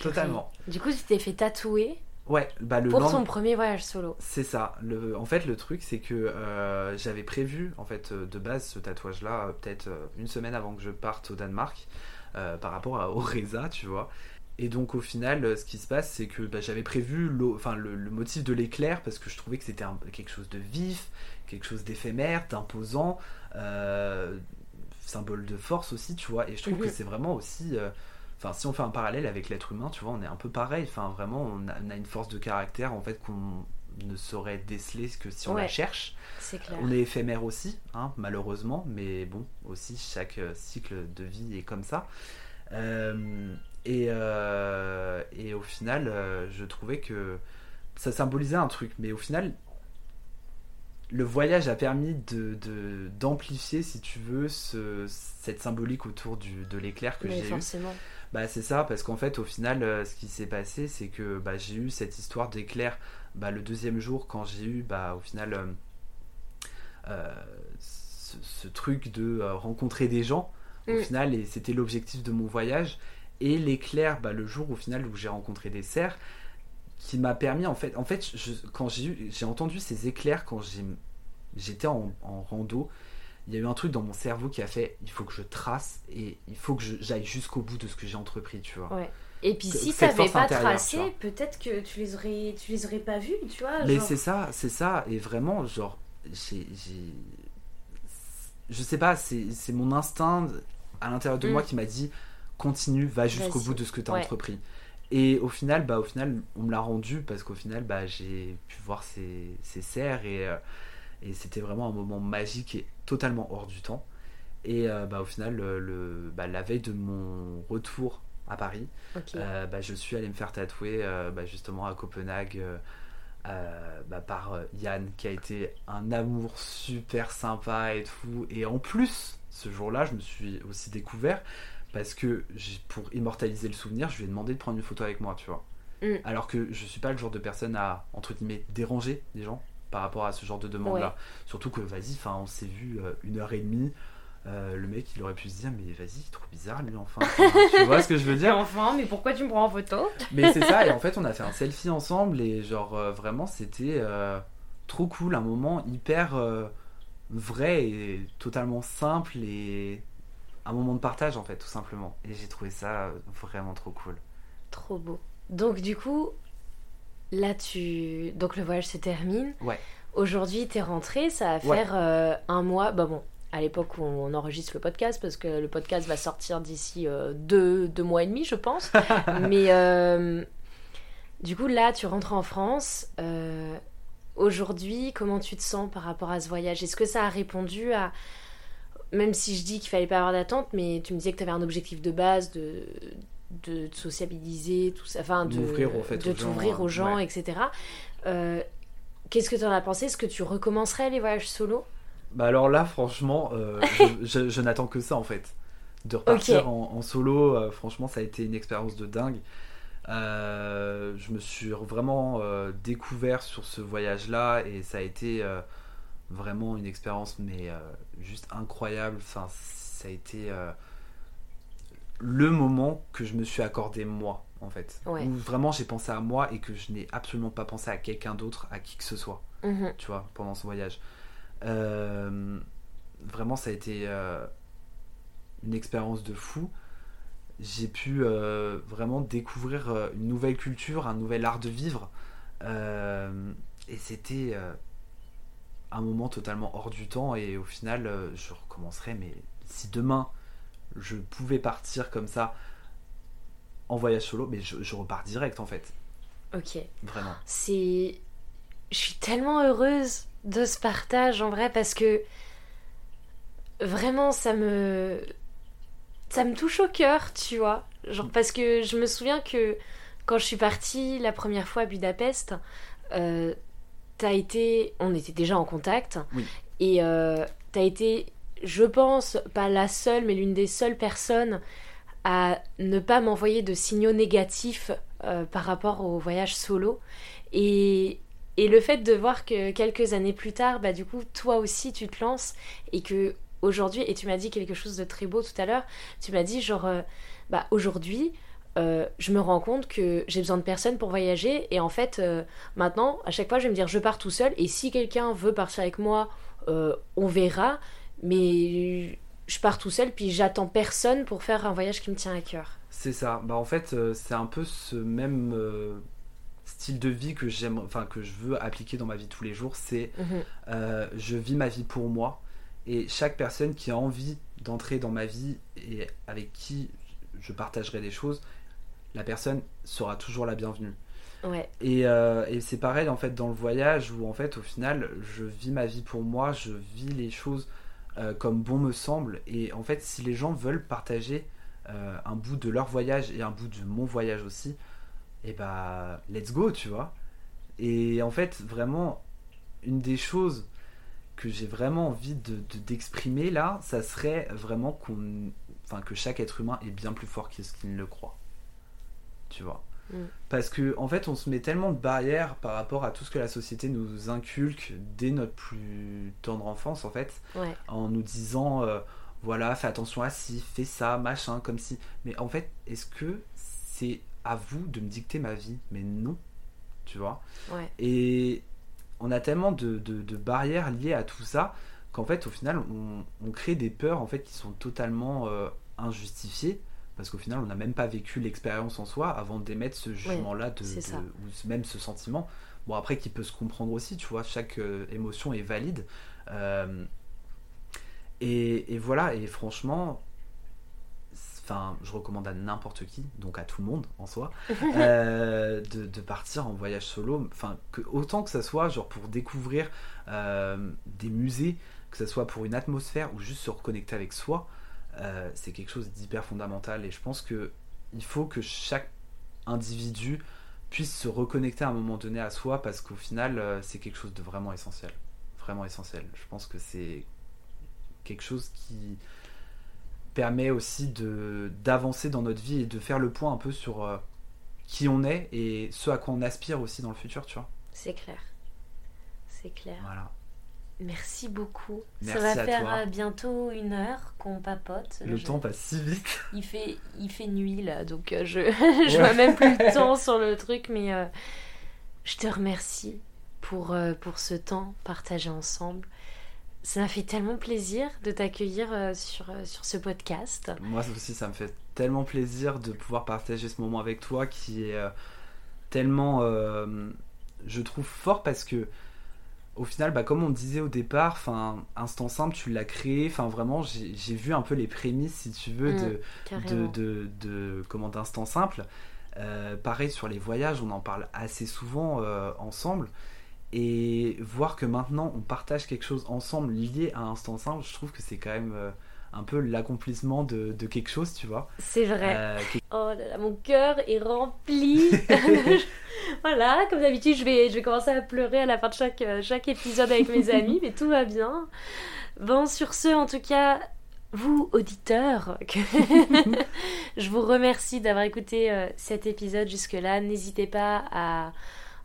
totalement. Du coup, tu t'es fait tatouer Ouais, bah le pour lendemain- ton premier voyage solo. C'est ça. Le, en fait, le truc, c'est que euh, j'avais prévu, en fait, euh, de base, ce tatouage-là, euh, peut-être une semaine avant que je parte au Danemark, euh, par rapport à Oreza, tu vois. Et donc, au final, ce qui se passe, c'est que bah, j'avais prévu enfin, le, le motif de l'éclair, parce que je trouvais que c'était un- quelque chose de vif, quelque chose d'éphémère, d'imposant, euh, symbole de force aussi, tu vois. Et je trouve Mhm. que c'est vraiment aussi. Enfin, si on fait un parallèle avec l'être humain, tu vois, on est un peu pareil. Enfin, vraiment, on a, on a une force de caractère, en fait, qu'on ne saurait déceler que si on la cherche. C'est clair. On est éphémère aussi, hein, malheureusement, mais bon, aussi, chaque euh, cycle de vie est comme ça. Euh, et, euh, et au final, euh, je trouvais que ça symbolisait un truc, mais au final, le voyage a permis de, de- d'amplifier, si tu veux, ce- cette symbolique autour du, de l'éclair que j'ai eu. forcément. Bah c'est ça, parce qu'en fait au final euh, ce qui s'est passé c'est que bah, j'ai eu cette histoire d'éclair bah, le deuxième jour quand j'ai eu bah, au final euh, euh, ce, ce truc de rencontrer des gens au Mm. final et c'était l'objectif de mon voyage et l'éclair bah, le jour au final où j'ai rencontré des cerfs qui m'a permis en fait en fait je- quand j'ai eu j'ai entendu ces éclairs quand j'ai j'étais en, en rando il y a eu un truc dans mon cerveau qui a fait il faut que je trace et il faut que j'aille jusqu'au bout de ce que j'ai entrepris tu vois Ouais. Et puis si t'avais force pas tu tracé, peut-être que tu les aurais, tu les aurais pas vus, tu vois. mais genre. c'est ça c'est ça et vraiment genre j'ai je sais pas c'est mon instinct à l'intérieur de Mm. moi qui m'a dit continue va jusqu'au bout de ce que tu as Ouais. entrepris et au final bah au final on me l'a rendu parce qu'au final bah j'ai pu voir ces, ces cerfs et euh, et c'était vraiment un moment magique et totalement hors du temps. Et euh, bah au final le, le- bah, la veille de mon retour à Paris euh, bah, je suis allé me faire tatouer euh, bah, justement à Copenhague par Yann qui a été un amour super sympa et tout. Et en plus ce jour-là je me suis aussi découvert parce que pour immortaliser le souvenir je lui ai demandé de prendre une photo avec moi tu vois. Mm. alors que je suis pas le genre de personne à entre guillemets déranger les gens par rapport à ce genre de demande là surtout que vas-y on s'est vu euh, une heure et demie euh, le mec il aurait pu se dire mais vas-y trop bizarre lui enfin tu vois ce que je veux dire? Enfin, mais pourquoi tu me prends en photo? Mais c'est ça, et en fait, on a fait un selfie ensemble, et genre, euh, vraiment, c'était trop cool, un moment hyper vrai et totalement simple, et un moment de partage, en fait, tout simplement. Et j'ai trouvé ça vraiment trop cool. Trop beau. Donc du coup, là tu, donc le voyage se termine. Ouais. Aujourd'hui, t'es rentré, ça va Ouais. faire euh, un mois. Bah bon, à l'époque où on enregistre le podcast, parce que le podcast va sortir d'ici euh, deux, deux mois et demi, je pense. Mais euh, du coup, là, tu rentres en France. Euh, Aujourd'hui, comment tu te sens par rapport à ce voyage? Est-ce que ça a répondu à... Même si je dis qu'il fallait pas avoir d'attente, mais tu me disais que tu avais un objectif de base de, de te sociabiliser, tout ça, enfin de, D'ouvrir, en fait, de aux gens, t'ouvrir aux gens, ouais. etc. Euh, Qu'est-ce que tu en as pensé? Est-ce que tu recommencerais les voyages solo? Bah alors là, franchement, euh, je, je- je n'attends que ça, en fait. De repartir en, en solo, euh, franchement, ça a été une expérience de dingue. Je me suis vraiment découvert sur ce voyage-là et ça a été vraiment une expérience, mais juste incroyable. Enfin, ça a été le moment que je me suis accordé moi, en fait. Où vraiment j'ai pensé à moi et que je n'ai absolument pas pensé à quelqu'un d'autre, à qui que ce soit, mhm. tu vois, pendant ce voyage. Euh, vraiment, ça a été euh, une expérience de fou. J'ai pu euh, vraiment découvrir une nouvelle culture, un nouvel art de vivre. et c'était un moment totalement hors du temps. Et au final, je recommencerai, mais si demain je pouvais partir comme ça en voyage solo, mais je, repars direct en fait. Ok. Vraiment. C'est. Je suis tellement heureuse de ce partage en vrai parce que vraiment ça me. Ça me touche au cœur, tu vois. Genre parce que je me souviens que quand je suis partie la première fois à Budapest, euh, t'as été. On était déjà en contact. Oui. Et euh, t'as été je pense, pas la seule, mais l'une des seules personnes à ne pas m'envoyer de signaux négatifs euh, par rapport au voyage solo. Et, et, le fait de voir que quelques années plus tard, bah, du coup, toi aussi, tu te lances et que aujourd'hui, et tu m'as dit quelque chose de très beau tout à l'heure, tu m'as dit genre, euh, bah, aujourd'hui, euh, je me rends compte que j'ai besoin de personne pour voyager et en fait maintenant à chaque fois je vais me dire je pars tout seul et si quelqu'un veut partir avec moi on verra mais je pars tout seul, puis j'attends personne pour faire un voyage qui me tient à cœur. C'est ça. Bah en fait, euh, c'est un peu ce même euh, style de vie que j'aime, enfin que je veux appliquer dans ma vie tous les jours. C'est mhm. euh, je vis ma vie pour moi, et chaque personne qui a envie d'entrer dans ma vie et avec qui je partagerai des choses, la personne sera toujours la bienvenue. Ouais. Et, et c'est pareil en fait dans le voyage où en fait au final je vis ma vie pour moi, je vis les choses euh, comme bon me semble. Et en fait, si les gens veulent partager euh, un bout de leur voyage et un bout de mon voyage aussi, et eh bah let's go, tu vois. Et en fait, vraiment, une des choses que j'ai vraiment envie de, d'exprimer là, ça serait vraiment qu'on, enfin, que chaque être humain est bien plus fort que ce qu'il ne le croit. Tu vois. Mm. Parce que en fait, on se met tellement de barrières par rapport à tout ce que la société nous inculque dès notre plus tendre enfance, en fait, en nous disant euh, voilà, fais attention à ci, fais ça, machin, comme si. Mais en fait, est-ce que c'est à vous de me dicter ma vie? Mais non, tu vois? Et on a tellement de, barrières liées à tout ça qu'en fait, au final, on, crée des peurs en fait qui sont totalement euh, injustifiées parce qu'au final on n'a même pas vécu l'expérience en soi avant d'émettre ce jugement là de, ou même ce sentiment. Bon après qui peut se comprendre aussi tu vois chaque euh, émotion est valide. Euh, et, voilà et franchement enfin je recommande à n'importe qui donc à tout le monde en soi euh, de, partir en voyage solo. Enfin que autant que ça soit genre pour découvrir des musées que ça soit pour une atmosphère ou juste se reconnecter avec soi euh, c'est quelque chose d'hyper fondamental et je pense que il faut que chaque individu puisse se reconnecter à un moment donné à soi parce qu'au final euh, c'est quelque chose de vraiment essentiel. Vraiment essentiel. Je pense que c'est quelque chose qui permet aussi de d'avancer dans notre vie et de faire le point un peu sur euh, qui on est et ce à quoi on aspire aussi dans le futur tu vois. C'est clair. C'est clair. Voilà Merci beaucoup. Merci Ça va faire toi. Euh, bientôt une heure qu'on papote. Le temps passe si vite. Il fait, il fait nuit là, donc euh, je, je vois même plus le temps sur le truc, mais euh, je te remercie pour, pour ce temps partagé ensemble. Ça m'a fait tellement plaisir de t'accueillir sur, sur ce podcast. Moi aussi, ça me fait tellement plaisir de pouvoir partager ce moment avec toi qui est tellement, je trouve, fort parce que au final, bah, comme on disait au départ, enfin, Instant Simple, tu l'as créé. Enfin, vraiment, j'ai vu un peu les prémices, si tu veux, de, mm, de, de, comment d'Instant Simple. Euh, pareil sur les voyages, on en parle assez souvent euh, ensemble. Et voir que maintenant on partage quelque chose ensemble lié à Instant Simple, je trouve que c'est quand même euh, un peu l'accomplissement de, quelque chose, tu vois. C'est vrai. Euh, oh là là, mon cœur est rempli. voilà, comme d'habitude, je vais, je vais commencer à pleurer à la fin de chaque, euh, chaque épisode avec mes amis, mais tout va bien. Bon, sur ce, en tout cas, vous, auditeurs, je vous remercie d'avoir écouté euh, cet épisode jusque-là. N'hésitez pas à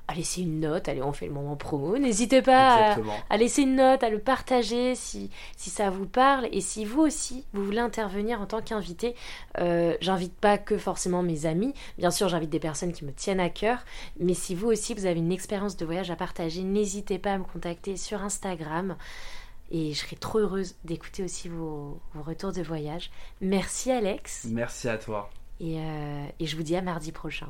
à laisser une note. Allez, on fait le moment promo. N'hésitez pas à, laisser une note, à le partager si, si ça vous parle. Et si vous aussi, vous voulez intervenir en tant qu'invité, euh, j'invite pas que forcément mes amis. Bien sûr, j'invite des personnes qui me tiennent à cœur. Mais si vous aussi, vous avez une expérience de voyage à partager, n'hésitez pas à me contacter sur Instagram. Et je serai trop heureuse d'écouter aussi vos, retours de voyage. Merci Alex. Merci à toi. et, euh, et je vous dis à mardi prochain.